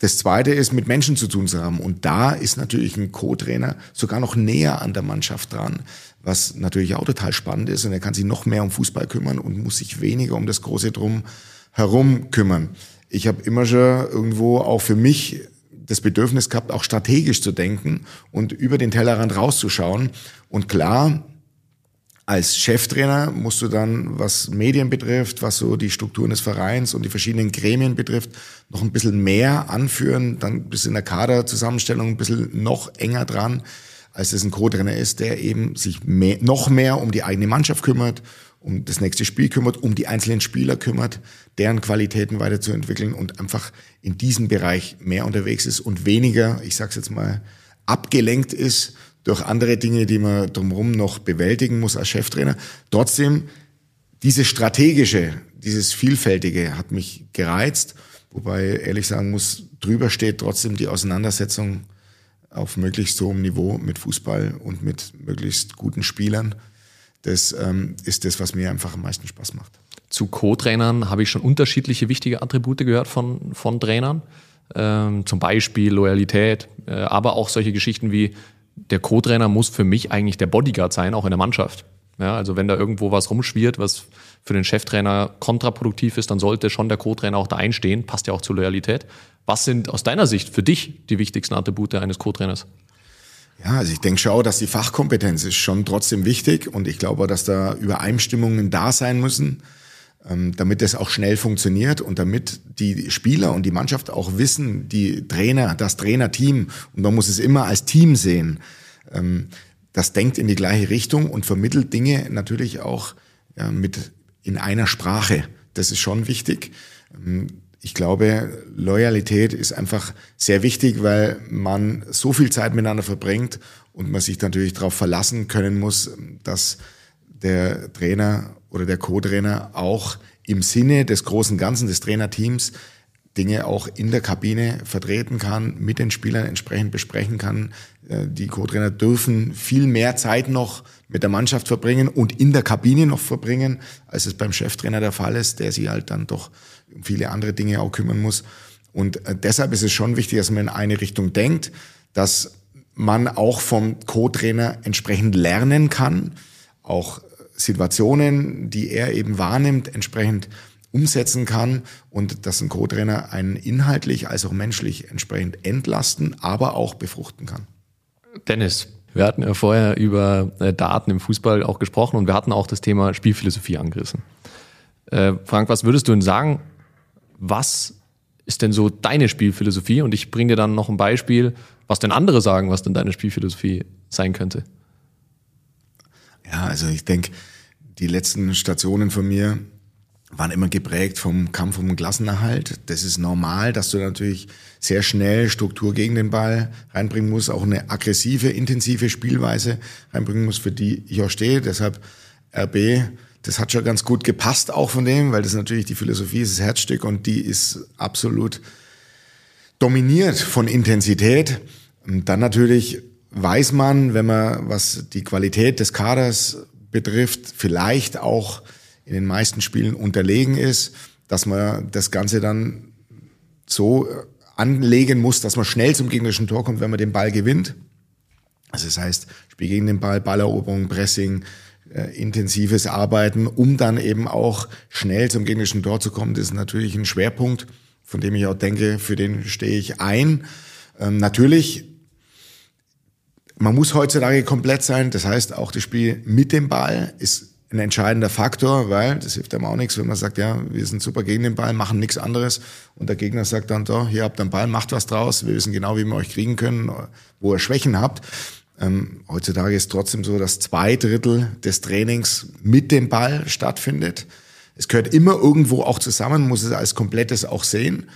das zweite ist, mit Menschen zu tun zu haben. Und da ist natürlich ein Co-Trainer sogar noch näher an der Mannschaft dran, was natürlich auch total spannend ist. Und er kann sich noch mehr um Fußball kümmern und muss sich weniger um das große Drum herum kümmern. Ich habe immer schon irgendwo auch für mich das Bedürfnis gehabt, auch strategisch zu denken und über den Tellerrand rauszuschauen. Und klar, als Cheftrainer musst du dann, was Medien betrifft, was so die Strukturen des Vereins und die verschiedenen Gremien betrifft, noch ein bisschen mehr anführen. Dann bist du in der Kaderzusammenstellung ein bisschen noch enger dran, als es ein Co-Trainer ist, der eben sich mehr, noch mehr um die eigene Mannschaft kümmert, um das nächste Spiel kümmert, um die einzelnen Spieler kümmert, deren Qualitäten weiterzuentwickeln und einfach in diesem Bereich mehr unterwegs ist und weniger, ich sag's jetzt mal, abgelenkt ist durch andere Dinge, die man drumherum noch bewältigen muss als Cheftrainer. Trotzdem, dieses strategische, dieses vielfältige hat mich gereizt, wobei ehrlich sagen muss, drüber steht trotzdem die Auseinandersetzung auf möglichst hohem Niveau mit Fußball und mit möglichst guten Spielern. Das ähm, ist das, was mir einfach am meisten Spaß macht. Zu Co-Trainern habe ich schon unterschiedliche wichtige Attribute gehört von, von Trainern. Ähm, zum Beispiel Loyalität, äh, aber auch solche Geschichten wie der Co-Trainer muss für mich eigentlich der Bodyguard sein, auch in der Mannschaft. Ja, also wenn da irgendwo was rumschwirrt, was für den Cheftrainer kontraproduktiv ist, dann sollte schon der Co-Trainer auch da einstehen. Passt ja auch zur Loyalität. Was sind aus deiner Sicht für dich die wichtigsten Attribute eines Co-Trainers? Ja, also ich denke schon, dass die Fachkompetenz ist schon trotzdem wichtig und ich glaube, dass da Übereinstimmungen da sein müssen. Ähm, damit das auch schnell funktioniert und damit die Spieler und die Mannschaft auch wissen, die Trainer, das Trainerteam, und man muss es immer als Team sehen, ähm, das denkt in die gleiche Richtung und vermittelt Dinge natürlich auch mit in einer Sprache. Das ist schon wichtig. Ähm, ich glaube, Loyalität ist einfach sehr wichtig, weil man so viel Zeit miteinander verbringt und man sich natürlich darauf verlassen können muss, dass der Trainer oder der Co-Trainer auch im Sinne des großen Ganzen des Trainerteams Dinge auch in der Kabine vertreten kann, mit den Spielern entsprechend besprechen kann. Äh, die Co-Trainer dürfen viel mehr Zeit noch mit der Mannschaft verbringen und in der Kabine noch verbringen, als es beim Cheftrainer der Fall ist, der sich halt dann doch um viele andere Dinge auch kümmern muss. Und äh, deshalb ist es schon wichtig, dass man in eine Richtung denkt, dass man auch vom Co-Trainer entsprechend lernen kann, auch Situationen, die er eben wahrnimmt, entsprechend umsetzen kann und dass ein Co-Trainer einen inhaltlich als auch menschlich entsprechend entlasten, aber auch befruchten kann. Dennis, wir hatten ja vorher über äh, Daten im Fußball auch gesprochen und wir hatten auch das Thema Spielphilosophie angerissen. Äh, Frank, was würdest du denn sagen? Was ist denn so deine Spielphilosophie? Und ich bringe dir dann noch ein Beispiel, was denn andere sagen, was denn deine Spielphilosophie sein könnte. Ja, also ich denke, die letzten Stationen von mir waren immer geprägt vom Kampf um den Klassenerhalt. Das ist normal, dass du natürlich sehr schnell Struktur gegen den Ball reinbringen musst, auch eine aggressive, intensive Spielweise reinbringen musst, für die ich auch stehe. Deshalb RB, das hat schon ganz gut gepasst auch von dem, weil das natürlich die Philosophie ist, das Herzstück und die ist absolut dominiert von Intensität. Und dann natürlich weiß man, wenn man, was die Qualität des Kaders betrifft, vielleicht auch in den meisten Spielen unterlegen ist, dass man das Ganze dann so anlegen muss, dass man schnell zum gegnerischen Tor kommt, wenn man den Ball gewinnt. Also das heißt, Spiel gegen den Ball, Balleroberung, Pressing, äh, intensives Arbeiten, um dann eben auch schnell zum gegnerischen Tor zu kommen. Das ist natürlich ein Schwerpunkt, von dem ich auch denke, für den stehe ich ein. Ähm, natürlich man muss heutzutage komplett sein. Das heißt, auch das Spiel mit dem Ball ist ein entscheidender Faktor, weil das hilft einem auch nichts, wenn man sagt, ja, wir sind super gegen den Ball, machen nichts anderes und der Gegner sagt dann, da, hier habt ihr einen Ball, macht was draus, wir wissen genau, wie wir euch kriegen können, wo ihr Schwächen habt. Ähm, heutzutage ist trotzdem so, dass zwei Drittel des Trainings mit dem Ball stattfindet. Es gehört immer irgendwo auch zusammen, muss es als komplettes auch sehen.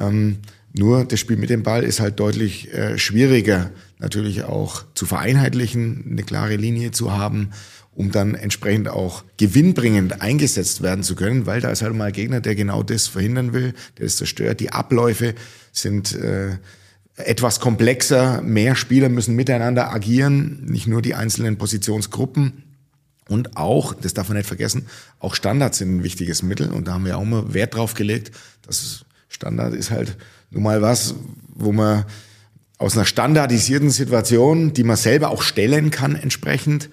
Ähm, nur das Spiel mit dem Ball ist halt deutlich äh, schwieriger natürlich auch zu vereinheitlichen, eine klare Linie zu haben, um dann entsprechend auch gewinnbringend eingesetzt werden zu können, weil da ist halt mal ein Gegner, der genau das verhindern will, der es zerstört. Die Abläufe sind äh, etwas komplexer, mehr Spieler müssen miteinander agieren, nicht nur die einzelnen Positionsgruppen. Und auch, das darf man nicht vergessen, auch Standards sind ein wichtiges Mittel. Und da haben wir auch immer Wert drauf gelegt. Das Standard ist halt nun mal was, wo man aus einer standardisierten Situation, die man selber auch stellen kann entsprechend,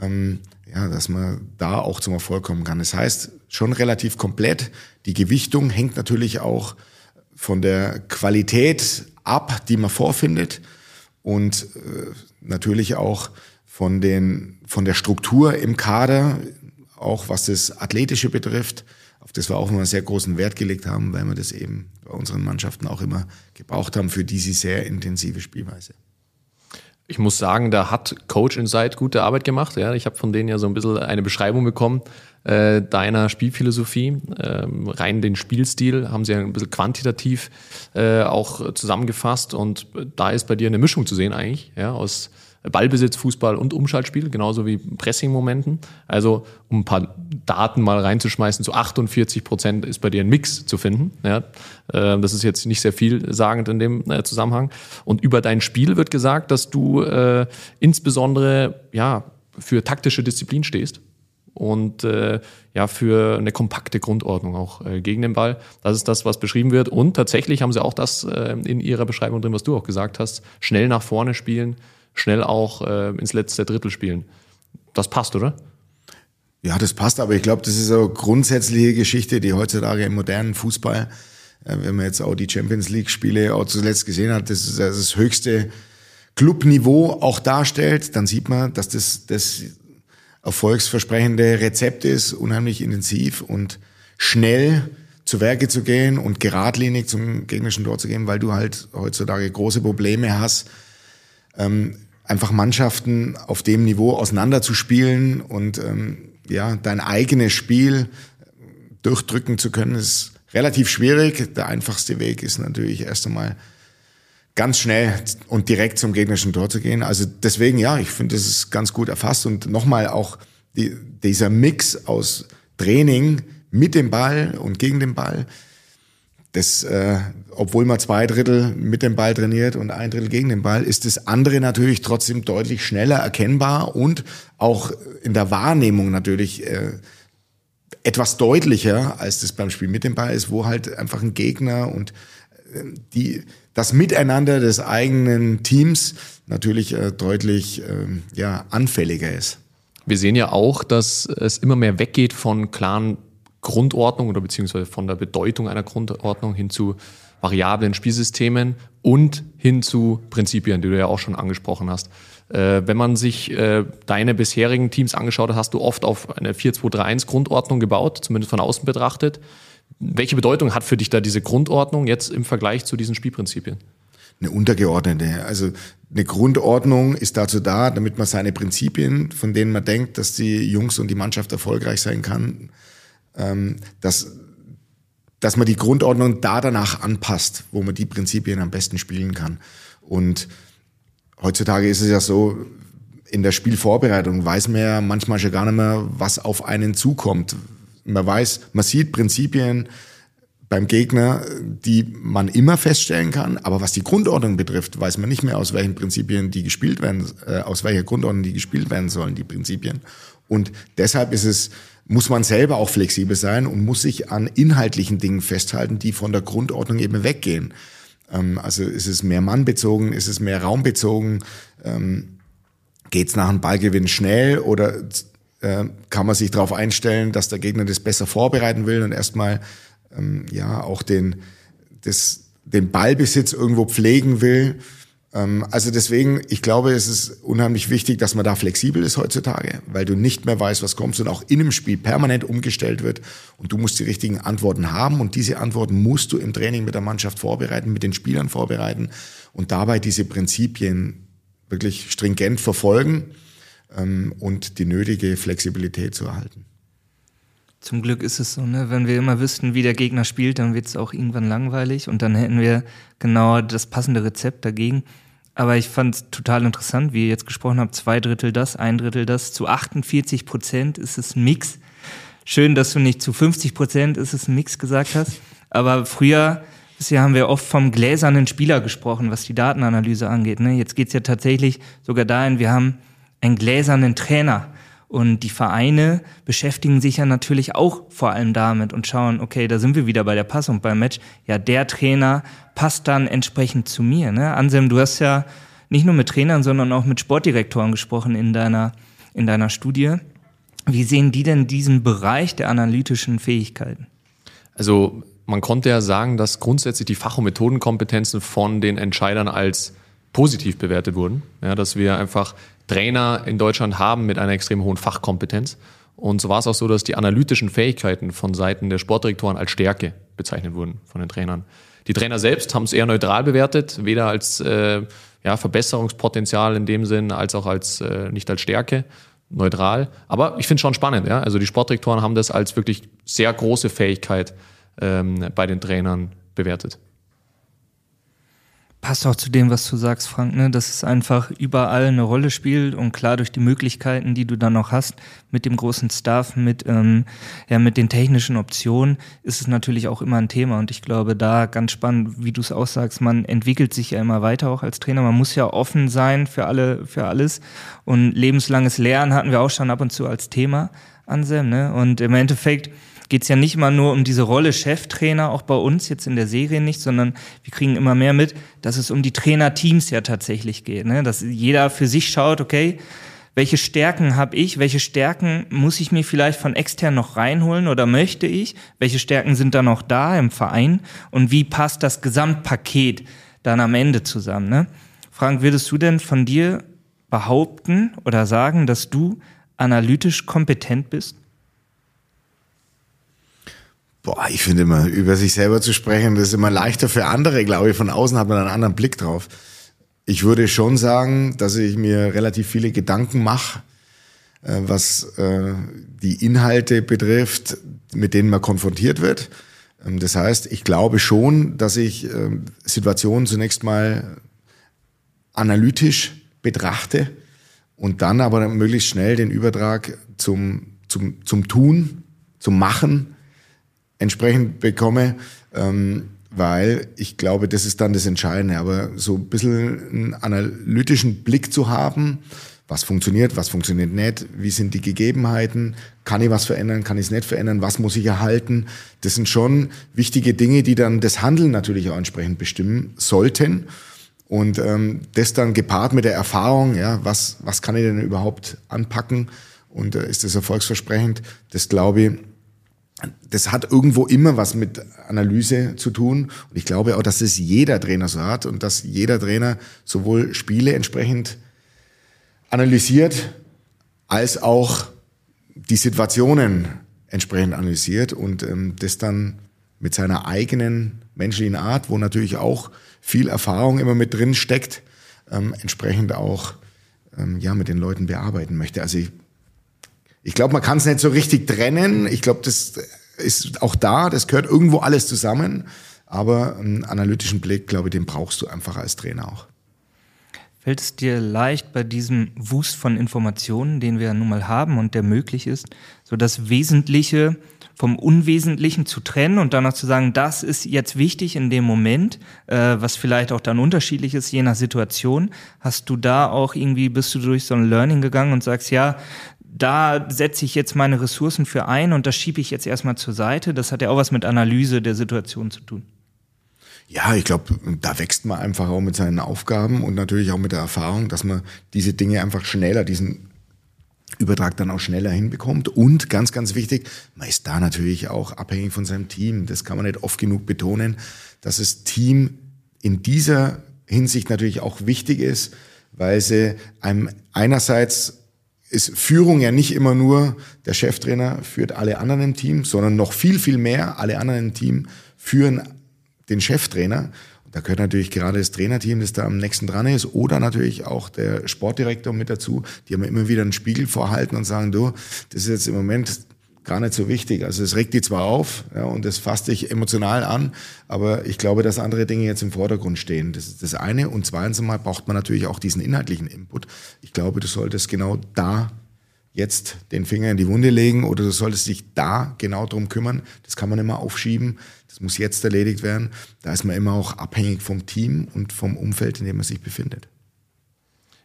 ähm, ja, dass man da auch zum Erfolg kommen kann. Das heißt, schon relativ komplett. Die Gewichtung hängt natürlich auch von der Qualität ab, die man vorfindet und äh, natürlich auch von den von der Struktur im Kader, auch was das Athletische betrifft auf das wir auch immer sehr großen Wert gelegt haben, weil wir das eben bei unseren Mannschaften auch immer gebraucht haben für diese sehr intensive Spielweise. Ich muss sagen, da hat Coach Insight gute Arbeit gemacht. Ja, ich habe von denen ja so ein bisschen eine Beschreibung bekommen äh, deiner Spielphilosophie. Ähm, rein den Spielstil haben sie ein bisschen quantitativ äh, auch zusammengefasst und da ist bei dir eine Mischung zu sehen eigentlich, ja, aus Ballbesitz, Fußball und Umschaltspiel, genauso wie Pressing-Momenten. Also, um ein paar Daten mal reinzuschmeißen, zu 48 Prozent ist bei dir ein Mix zu finden. Ja, äh, das ist jetzt nicht sehr viel sagend in dem äh, Zusammenhang. Und über dein Spiel wird gesagt, dass du äh, insbesondere ja, für taktische Disziplin stehst und äh, ja für eine kompakte Grundordnung auch äh, gegen den Ball. Das ist das, was beschrieben wird. Und tatsächlich haben sie auch das äh, in ihrer Beschreibung drin, was du auch gesagt hast: schnell nach vorne spielen, schnell auch äh, ins letzte Drittel spielen. Das passt, oder? Ja, das passt, aber ich glaube, das ist eine grundsätzliche Geschichte, die heutzutage im modernen Fußball, äh, wenn man jetzt auch die Champions League-Spiele zuletzt gesehen hat, das ist das, das höchste Clubniveau auch darstellt, dann sieht man, dass das das erfolgsversprechende Rezept ist, unheimlich intensiv und schnell zu Werke zu gehen und geradlinig zum gegnerischen Tor zu gehen, weil du halt heutzutage große Probleme hast, ähm, einfach Mannschaften auf dem Niveau auseinanderzuspielen und ähm, ja, dein eigenes Spiel durchdrücken zu können, ist relativ schwierig. Der einfachste Weg ist natürlich erst einmal ganz schnell und direkt zum gegnerischen Tor zu gehen. Also deswegen, ja, ich finde, das ist ganz gut erfasst und nochmal auch die, dieser Mix aus Training mit dem Ball und gegen den Ball, das, äh, obwohl man zwei Drittel mit dem Ball trainiert und ein Drittel gegen den Ball, ist das andere natürlich trotzdem deutlich schneller erkennbar und auch in der Wahrnehmung natürlich äh, etwas deutlicher, als das beim Spiel mit dem Ball ist, wo halt einfach ein Gegner und äh, die das Miteinander des eigenen Teams natürlich äh, deutlich äh, ja, anfälliger ist. Wir sehen ja auch, dass es immer mehr weggeht von klaren Grundordnung oder beziehungsweise von der Bedeutung einer Grundordnung hin zu variablen Spielsystemen und hin zu Prinzipien, die du ja auch schon angesprochen hast. Äh, wenn man sich äh, deine bisherigen Teams angeschaut hat, hast du oft auf eine 4-2-3-1 Grundordnung gebaut, zumindest von außen betrachtet. Welche Bedeutung hat für dich da diese Grundordnung jetzt im Vergleich zu diesen Spielprinzipien? Eine untergeordnete. Also eine Grundordnung ist dazu da, damit man seine Prinzipien, von denen man denkt, dass die Jungs und die Mannschaft erfolgreich sein kann, ähm, dass, dass man die Grundordnung da danach anpasst, wo man die Prinzipien am besten spielen kann. Und heutzutage ist es ja so, in der Spielvorbereitung weiß man ja manchmal schon gar nicht mehr, was auf einen zukommt. Man weiß, man sieht Prinzipien beim Gegner, die man immer feststellen kann, aber was die Grundordnung betrifft, weiß man nicht mehr, aus welchen Prinzipien die gespielt werden, äh, aus welcher Grundordnung die gespielt werden sollen, die Prinzipien. Und deshalb ist es muss man selber auch flexibel sein und muss sich an inhaltlichen Dingen festhalten, die von der Grundordnung eben weggehen. Ähm, also ist es mehr mannbezogen, ist es mehr raumbezogen, ähm, geht es nach einem Ballgewinn schnell oder äh, kann man sich darauf einstellen, dass der Gegner das besser vorbereiten will und erstmal ähm, ja auch den, das, den Ballbesitz irgendwo pflegen will. Ähm, also deswegen, ich glaube, es ist unheimlich wichtig, dass man da flexibel ist heutzutage, weil du nicht mehr weißt, was kommt und auch in einem Spiel permanent umgestellt wird und du musst die richtigen Antworten haben und diese Antworten musst du im Training mit der Mannschaft vorbereiten, mit den Spielern vorbereiten und dabei diese Prinzipien wirklich stringent verfolgen ähm, und die nötige Flexibilität zu erhalten. Zum Glück ist es so, ne? wenn wir immer wüssten, wie der Gegner spielt, dann wird es auch irgendwann langweilig und dann hätten wir genau das passende Rezept dagegen. Aber ich fand es total interessant, wie ihr jetzt gesprochen habt, zwei Drittel das, ein Drittel das. Zu 48 Prozent ist es Mix. Schön, dass du nicht zu 50 Prozent ist es Mix gesagt hast. Aber früher, bisher haben wir oft vom gläsernen Spieler gesprochen, was die Datenanalyse angeht. Ne? Jetzt geht's ja tatsächlich sogar dahin, wir haben einen gläsernen Trainer. Und die Vereine beschäftigen sich ja natürlich auch vor allem damit und schauen, okay, da sind wir wieder bei der Passung beim Match. Ja, der Trainer passt dann entsprechend zu mir. Ne? Anselm, du hast ja nicht nur mit Trainern, sondern auch mit Sportdirektoren gesprochen in deiner, in deiner Studie. Wie sehen die denn diesen Bereich der analytischen Fähigkeiten? Also man konnte ja sagen, dass grundsätzlich die Fach- und Methodenkompetenzen von den Entscheidern als positiv bewertet wurden. Ja, dass wir einfach Trainer in Deutschland haben mit einer extrem hohen Fachkompetenz. Und so war es auch so, dass die analytischen Fähigkeiten von Seiten der Sportdirektoren als Stärke bezeichnet wurden von den Trainern. Die Trainer selbst haben es eher neutral bewertet, weder als äh, ja, Verbesserungspotenzial in dem Sinn, als auch als äh, nicht als Stärke, neutral. Aber ich finde es schon spannend, ja. Also die Sportdirektoren haben das als wirklich sehr große Fähigkeit ähm, bei den Trainern bewertet passt auch zu dem, was du sagst, Frank, ne? dass es einfach überall eine Rolle spielt und klar durch die Möglichkeiten, die du dann noch hast, mit dem großen Staff, mit, ähm, ja, mit den technischen Optionen, ist es natürlich auch immer ein Thema. Und ich glaube, da ganz spannend, wie du es auch sagst, man entwickelt sich ja immer weiter auch als Trainer. Man muss ja offen sein für alle, für alles. Und lebenslanges Lernen hatten wir auch schon ab und zu als Thema, Anselm, ne? Und im Endeffekt, geht es ja nicht mal nur um diese Rolle Cheftrainer, auch bei uns jetzt in der Serie nicht, sondern wir kriegen immer mehr mit, dass es um die Trainerteams ja tatsächlich geht. Ne? Dass jeder für sich schaut, okay, welche Stärken habe ich, welche Stärken muss ich mir vielleicht von extern noch reinholen oder möchte ich, welche Stärken sind da noch da im Verein und wie passt das Gesamtpaket dann am Ende zusammen. Ne? Frank, würdest du denn von dir behaupten oder sagen, dass du analytisch kompetent bist? Boah, ich finde immer, über sich selber zu sprechen, das ist immer leichter für andere, glaube ich. Von außen hat man einen anderen Blick drauf. Ich würde schon sagen, dass ich mir relativ viele Gedanken mache, äh, was äh, die Inhalte betrifft, mit denen man konfrontiert wird. Ähm, das heißt, ich glaube schon, dass ich ähm, Situationen zunächst mal analytisch betrachte und dann aber möglichst schnell den Übertrag zum, zum, zum Tun, zum Machen entsprechend bekomme, ähm, weil ich glaube, das ist dann das Entscheidende. Aber so ein bisschen einen analytischen Blick zu haben, was funktioniert, was funktioniert nicht, wie sind die Gegebenheiten, kann ich was verändern, kann ich es nicht verändern, was muss ich erhalten. Das sind schon wichtige Dinge, die dann das Handeln natürlich auch entsprechend bestimmen sollten. Und ähm, das dann gepaart mit der Erfahrung, ja, was, was kann ich denn überhaupt anpacken und äh, ist das erfolgsversprechend, das glaube ich, das hat irgendwo immer was mit Analyse zu tun. Und ich glaube auch, dass es jeder Trainer so hat und dass jeder Trainer sowohl Spiele entsprechend analysiert, als auch die Situationen entsprechend analysiert und ähm, das dann mit seiner eigenen menschlichen Art, wo natürlich auch viel Erfahrung immer mit drin steckt, ähm, entsprechend auch ähm, ja mit den Leuten bearbeiten möchte. Also ich, ich glaube, man kann es nicht so richtig trennen. Ich glaube, das ist auch da, das gehört irgendwo alles zusammen. Aber einen analytischen Blick, glaube ich, den brauchst du einfach als Trainer auch. Fällt es dir leicht bei diesem Wust von Informationen, den wir ja nun mal haben und der möglich ist, so das Wesentliche vom Unwesentlichen zu trennen und danach zu sagen, das ist jetzt wichtig in dem Moment, äh, was vielleicht auch dann unterschiedlich ist, je nach Situation. Hast du da auch irgendwie, bist du durch so ein Learning gegangen und sagst, ja, da setze ich jetzt meine Ressourcen für ein und das schiebe ich jetzt erstmal zur Seite. Das hat ja auch was mit Analyse der Situation zu tun. Ja, ich glaube, da wächst man einfach auch mit seinen Aufgaben und natürlich auch mit der Erfahrung, dass man diese Dinge einfach schneller, diesen Übertrag dann auch schneller hinbekommt. Und ganz, ganz wichtig, man ist da natürlich auch abhängig von seinem Team. Das kann man nicht oft genug betonen, dass das Team in dieser Hinsicht natürlich auch wichtig ist, weil sie einem einerseits ist Führung ja nicht immer nur der Cheftrainer führt alle anderen im Team, sondern noch viel, viel mehr alle anderen im Team führen den Cheftrainer. Da gehört natürlich gerade das Trainerteam, das da am nächsten dran ist, oder natürlich auch der Sportdirektor mit dazu. Die haben immer wieder einen Spiegel vorhalten und sagen, du, das ist jetzt im Moment gar nicht so wichtig. Also es regt die zwar auf ja, und es fasst dich emotional an, aber ich glaube, dass andere Dinge jetzt im Vordergrund stehen. Das ist das eine. Und zweitens einmal braucht man natürlich auch diesen inhaltlichen Input. Ich glaube, du solltest genau da jetzt den Finger in die Wunde legen oder du solltest dich da genau drum kümmern. Das kann man immer aufschieben. Das muss jetzt erledigt werden. Da ist man immer auch abhängig vom Team und vom Umfeld, in dem man sich befindet.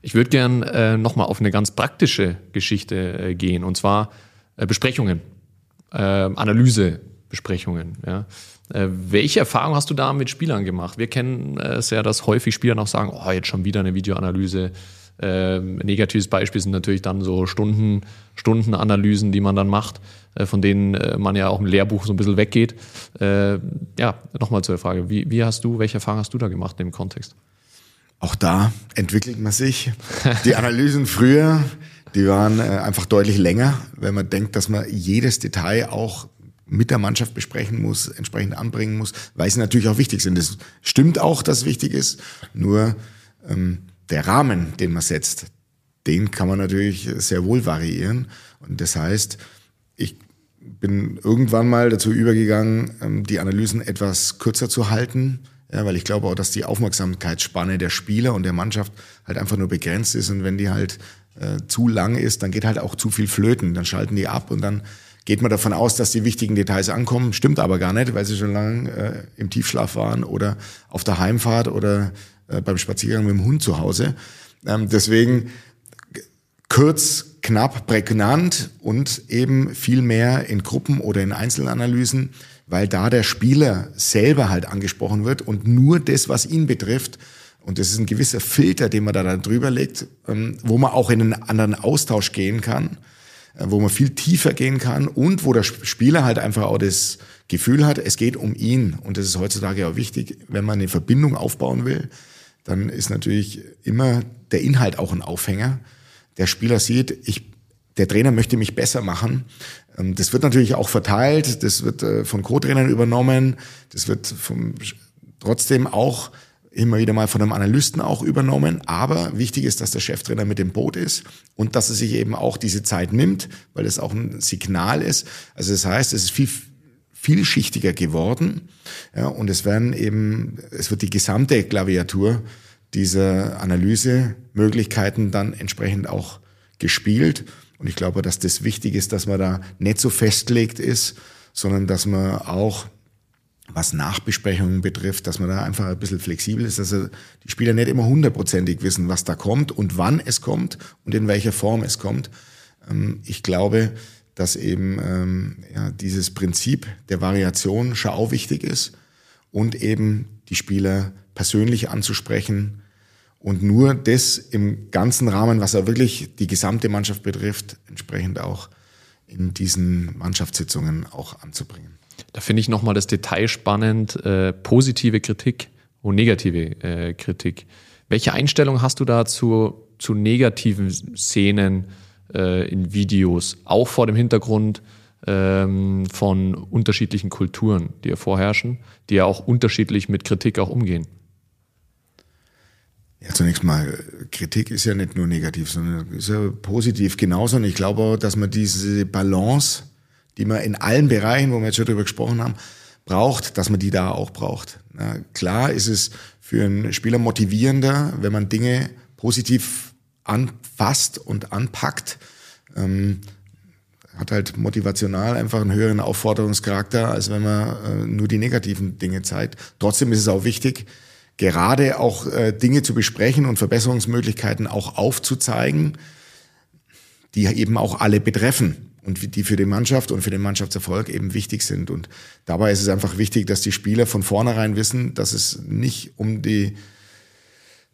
Ich würde gern äh, nochmal auf eine ganz praktische Geschichte äh, gehen, und zwar äh, Besprechungen, äh, Analysebesprechungen. Ja. Äh, welche Erfahrung hast du da mit Spielern gemacht? Wir kennen es ja, dass häufig Spieler noch sagen, oh, jetzt schon wieder eine Videoanalyse. Äh, negatives Beispiel sind natürlich dann so Stunden, Stundenanalysen, die man dann macht, äh, von denen äh, man ja auch im Lehrbuch so ein bisschen weggeht. Äh, ja, nochmal zur Frage, wie, wie hast du, welche Erfahrung hast du da gemacht in dem Kontext? Auch da entwickelt man sich. Die Analysen früher, die waren äh, einfach deutlich länger, wenn man denkt, dass man jedes Detail auch mit der Mannschaft besprechen muss, entsprechend anbringen muss, weil sie natürlich auch wichtig sind. Das stimmt auch, dass es wichtig ist. Nur ähm, der Rahmen, den man setzt, den kann man natürlich sehr wohl variieren. Und das heißt, ich bin irgendwann mal dazu übergegangen, ähm, die Analysen etwas kürzer zu halten, ja, weil ich glaube auch, dass die Aufmerksamkeitsspanne der Spieler und der Mannschaft halt einfach nur begrenzt ist. Und wenn die halt äh, zu lang ist, dann geht halt auch zu viel flöten. Dann schalten die ab und dann geht man davon aus, dass die wichtigen Details ankommen. Stimmt aber gar nicht, weil sie schon lange äh, im Tiefschlaf waren oder auf der Heimfahrt oder äh, beim Spaziergang mit dem Hund zu Hause. Ähm, deswegen kurz, knapp, prägnant und eben viel mehr in Gruppen oder in Einzelanalysen, weil da der Spieler selber halt angesprochen wird und nur das, was ihn betrifft, und das ist ein gewisser Filter, den man da dann drüber legt, ähm, wo man auch in einen anderen Austausch gehen kann, äh, wo man viel tiefer gehen kann und wo der Spieler halt einfach auch das Gefühl hat, es geht um ihn. Und das ist heutzutage auch wichtig, wenn man eine Verbindung aufbauen will, dann ist natürlich immer der Inhalt auch ein Aufhänger. Der Spieler sieht, ich, der Trainer möchte mich besser machen. Ähm, das wird natürlich auch verteilt, das wird äh, von Co-Trainern übernommen, das wird vom, trotzdem auch immer wieder mal von einem Analysten auch übernommen. Aber wichtig ist, dass der Cheftrainer mit dem Boot ist und dass er sich eben auch diese Zeit nimmt, weil es auch ein Signal ist. Also das heißt, es ist viel vielschichtiger geworden. Ja, und es werden eben, es wird die gesamte Klaviatur dieser Analysemöglichkeiten dann entsprechend auch gespielt. Und ich glaube, dass das wichtig ist, dass man da nicht so festlegt ist, sondern dass man auch was Nachbesprechungen betrifft, dass man da einfach ein bisschen flexibel ist, dass die Spieler nicht immer hundertprozentig wissen, was da kommt und wann es kommt und in welcher Form es kommt. Ähm, ich glaube, dass eben ähm, ja, dieses Prinzip der Variation schon auch wichtig ist und eben die Spieler persönlich anzusprechen und nur das im ganzen Rahmen, was er wirklich die gesamte Mannschaft betrifft, entsprechend auch in diesen Mannschaftssitzungen auch anzubringen. Da finde ich nochmal das Detail spannend, äh, positive Kritik und negative äh, Kritik. Welche Einstellung hast du da zu, zu negativen Szenen äh, in Videos, auch vor dem Hintergrund ähm, von unterschiedlichen Kulturen, die ja vorherrschen, die ja auch unterschiedlich mit Kritik auch umgehen? Ja, zunächst mal, Kritik ist ja nicht nur negativ, sondern ist ja positiv genauso. Und ich glaube auch, dass man diese Balance die man in allen Bereichen, wo wir jetzt schon drüber gesprochen haben, braucht, dass man die da auch braucht. Na, klar ist es für einen Spieler motivierender, wenn man Dinge positiv anfasst und anpackt. Ähm, hat halt motivational einfach einen höheren Aufforderungscharakter, als wenn man äh, nur die negativen Dinge zeigt. Trotzdem ist es auch wichtig, gerade auch äh, Dinge zu besprechen und Verbesserungsmöglichkeiten auch aufzuzeigen, die eben auch alle betreffen und die für die Mannschaft und für den Mannschaftserfolg eben wichtig sind. Und dabei ist es einfach wichtig, dass die Spieler von vornherein wissen, dass es nicht um die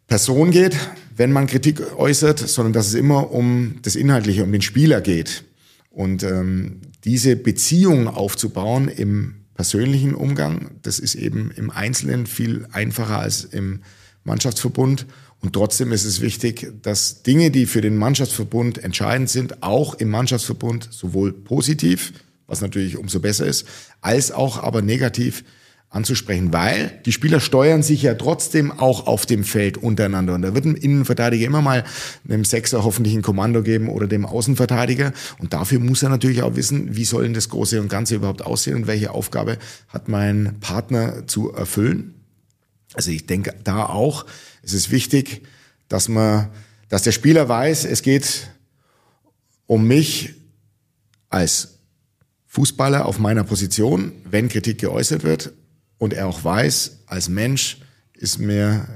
Person geht, wenn man Kritik äußert, sondern dass es immer um das Inhaltliche, um den Spieler geht. Und ähm, diese Beziehung aufzubauen im persönlichen Umgang, das ist eben im Einzelnen viel einfacher als im Mannschaftsverbund. Und trotzdem ist es wichtig, dass Dinge, die für den Mannschaftsverbund entscheidend sind, auch im Mannschaftsverbund sowohl positiv, was natürlich umso besser ist, als auch aber negativ anzusprechen, weil die Spieler steuern sich ja trotzdem auch auf dem Feld untereinander. Und da wird ein Innenverteidiger immer mal einem Sechser hoffentlich ein Kommando geben oder dem Außenverteidiger. Und dafür muss er natürlich auch wissen, wie soll denn das Große und Ganze überhaupt aussehen und welche Aufgabe hat mein Partner zu erfüllen. Also ich denke da auch, es ist wichtig, dass man, dass der Spieler weiß, es geht um mich als Fußballer auf meiner Position, wenn Kritik geäußert wird und er auch weiß, als Mensch ist mir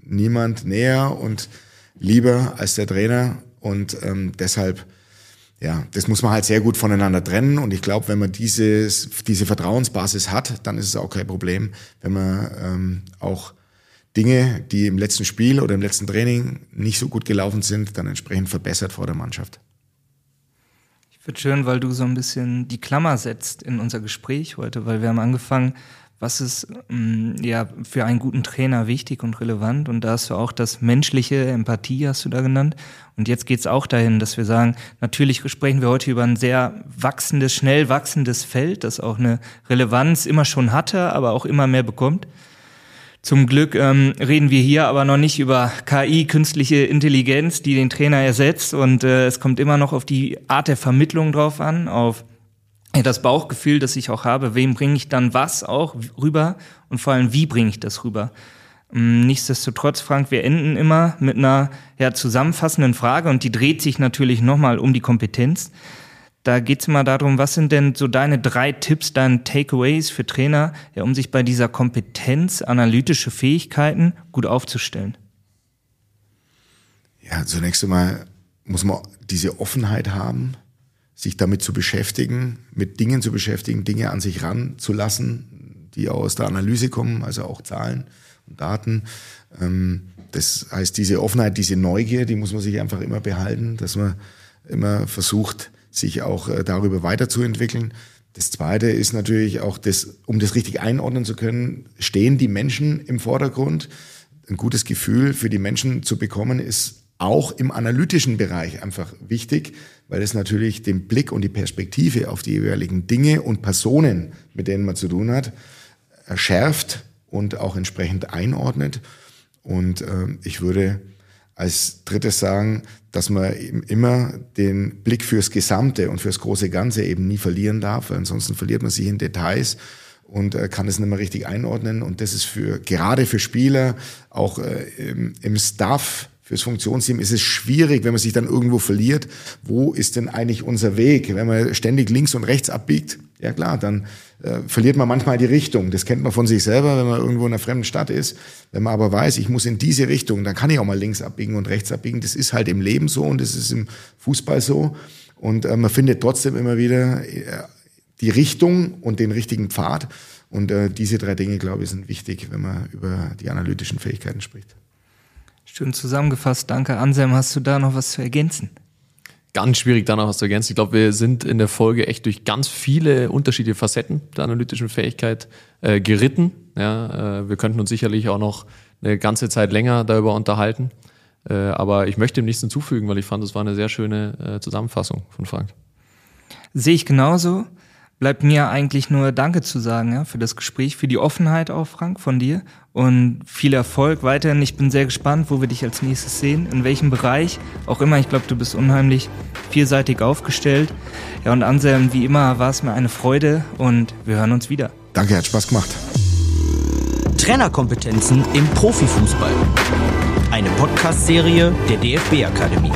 niemand näher und lieber als der Trainer und ähm, deshalb ja, das muss man halt sehr gut voneinander trennen. Und ich glaube, wenn man dieses, diese Vertrauensbasis hat, dann ist es auch kein Problem, wenn man ähm, auch Dinge, die im letzten Spiel oder im letzten Training nicht so gut gelaufen sind, dann entsprechend verbessert vor der Mannschaft. Ich finde schön, weil du so ein bisschen die Klammer setzt in unser Gespräch heute, weil wir haben angefangen, was ist ähm, ja für einen guten Trainer wichtig und relevant und da hast du auch das menschliche Empathie hast du da genannt und jetzt geht es auch dahin, dass wir sagen, natürlich sprechen wir heute über ein sehr wachsendes, schnell wachsendes Feld, das auch eine Relevanz immer schon hatte, aber auch immer mehr bekommt. Zum Glück ähm, reden wir hier aber noch nicht über KI, künstliche Intelligenz, die den Trainer ersetzt. Und äh, es kommt immer noch auf die Art der Vermittlung drauf an, auf das Bauchgefühl, das ich auch habe. Wem bringe ich dann was auch rüber und vor allem, wie bringe ich das rüber? Ähm, nichtsdestotrotz, Frank, wir enden immer mit einer ja, zusammenfassenden Frage und die dreht sich natürlich nochmal um die Kompetenz. Da geht es immer darum, was sind denn so deine drei Tipps, deine Takeaways für Trainer, ja, um sich bei dieser Kompetenz, analytische Fähigkeiten gut aufzustellen? Ja, zunächst einmal muss man diese Offenheit haben, sich damit zu beschäftigen, mit Dingen zu beschäftigen, Dinge an sich ranzulassen, die aus der Analyse kommen, also auch Zahlen und Daten. Ähm, das heißt, diese Offenheit, diese Neugier, die muss man sich einfach immer behalten, dass man immer versucht, sich auch äh, darüber weiterzuentwickeln. Das Zweite ist natürlich auch, das, um das richtig einordnen zu können, stehen die Menschen im Vordergrund. Ein gutes Gefühl für die Menschen zu bekommen, ist auch im analytischen Bereich einfach wichtig, weil es natürlich den Blick und die Perspektive auf die jeweiligen Dinge und Personen, mit denen man zu tun hat, erschärft und auch entsprechend einordnet. Und äh, ich würde als drittes sagen, dass man immer den Blick fürs Gesamte und fürs große Ganze eben nie verlieren darf, weil ansonsten verliert man sich in Details und äh, kann es nicht mehr richtig einordnen. Und das ist für gerade für Spieler, auch äh, im, im Staff, fürs Funktionsteam ist es schwierig, wenn man sich dann irgendwo verliert. Wo ist denn eigentlich unser Weg? Wenn man ständig links und rechts abbiegt, ja klar, dann äh, verliert man manchmal die Richtung. Das kennt man von sich selber, wenn man irgendwo in einer fremden Stadt ist. Wenn man aber weiß, ich muss in diese Richtung, dann kann ich auch mal links abbiegen und rechts abbiegen. Das ist halt im Leben so und das ist im Fußball so. Und äh, man findet trotzdem immer wieder äh, die Richtung und den richtigen Pfad. Und äh, diese drei Dinge, glaube ich, sind wichtig, wenn man über die analytischen Fähigkeiten spricht. Schön zusammengefasst. Danke, Anselm. Hast du da noch was zu ergänzen? Ganz schwierig, da noch was zu ergänzen. Ich glaube, wir sind in der Folge echt durch ganz viele unterschiedliche Facetten der analytischen Fähigkeit äh, geritten. Ja, äh, wir könnten uns sicherlich auch noch eine ganze Zeit länger darüber unterhalten. Äh, aber ich möchte dem nichts hinzufügen, weil ich fand, es war eine sehr schöne äh, Zusammenfassung von Frank. Sehe ich genauso bleibt mir eigentlich nur Danke zu sagen ja, für das Gespräch, für die Offenheit auch, Frank, von dir. Und viel Erfolg weiterhin. Ich bin sehr gespannt, wo wir dich als nächstes sehen, in welchem Bereich. Auch immer, ich glaube, du bist unheimlich vielseitig aufgestellt. Ja, und Anselm, wie immer war es mir eine Freude und wir hören uns wieder. Danke, hat Spaß gemacht. Trainerkompetenzen im Profifußball. Eine Podcast-Serie der DFB-Akademie.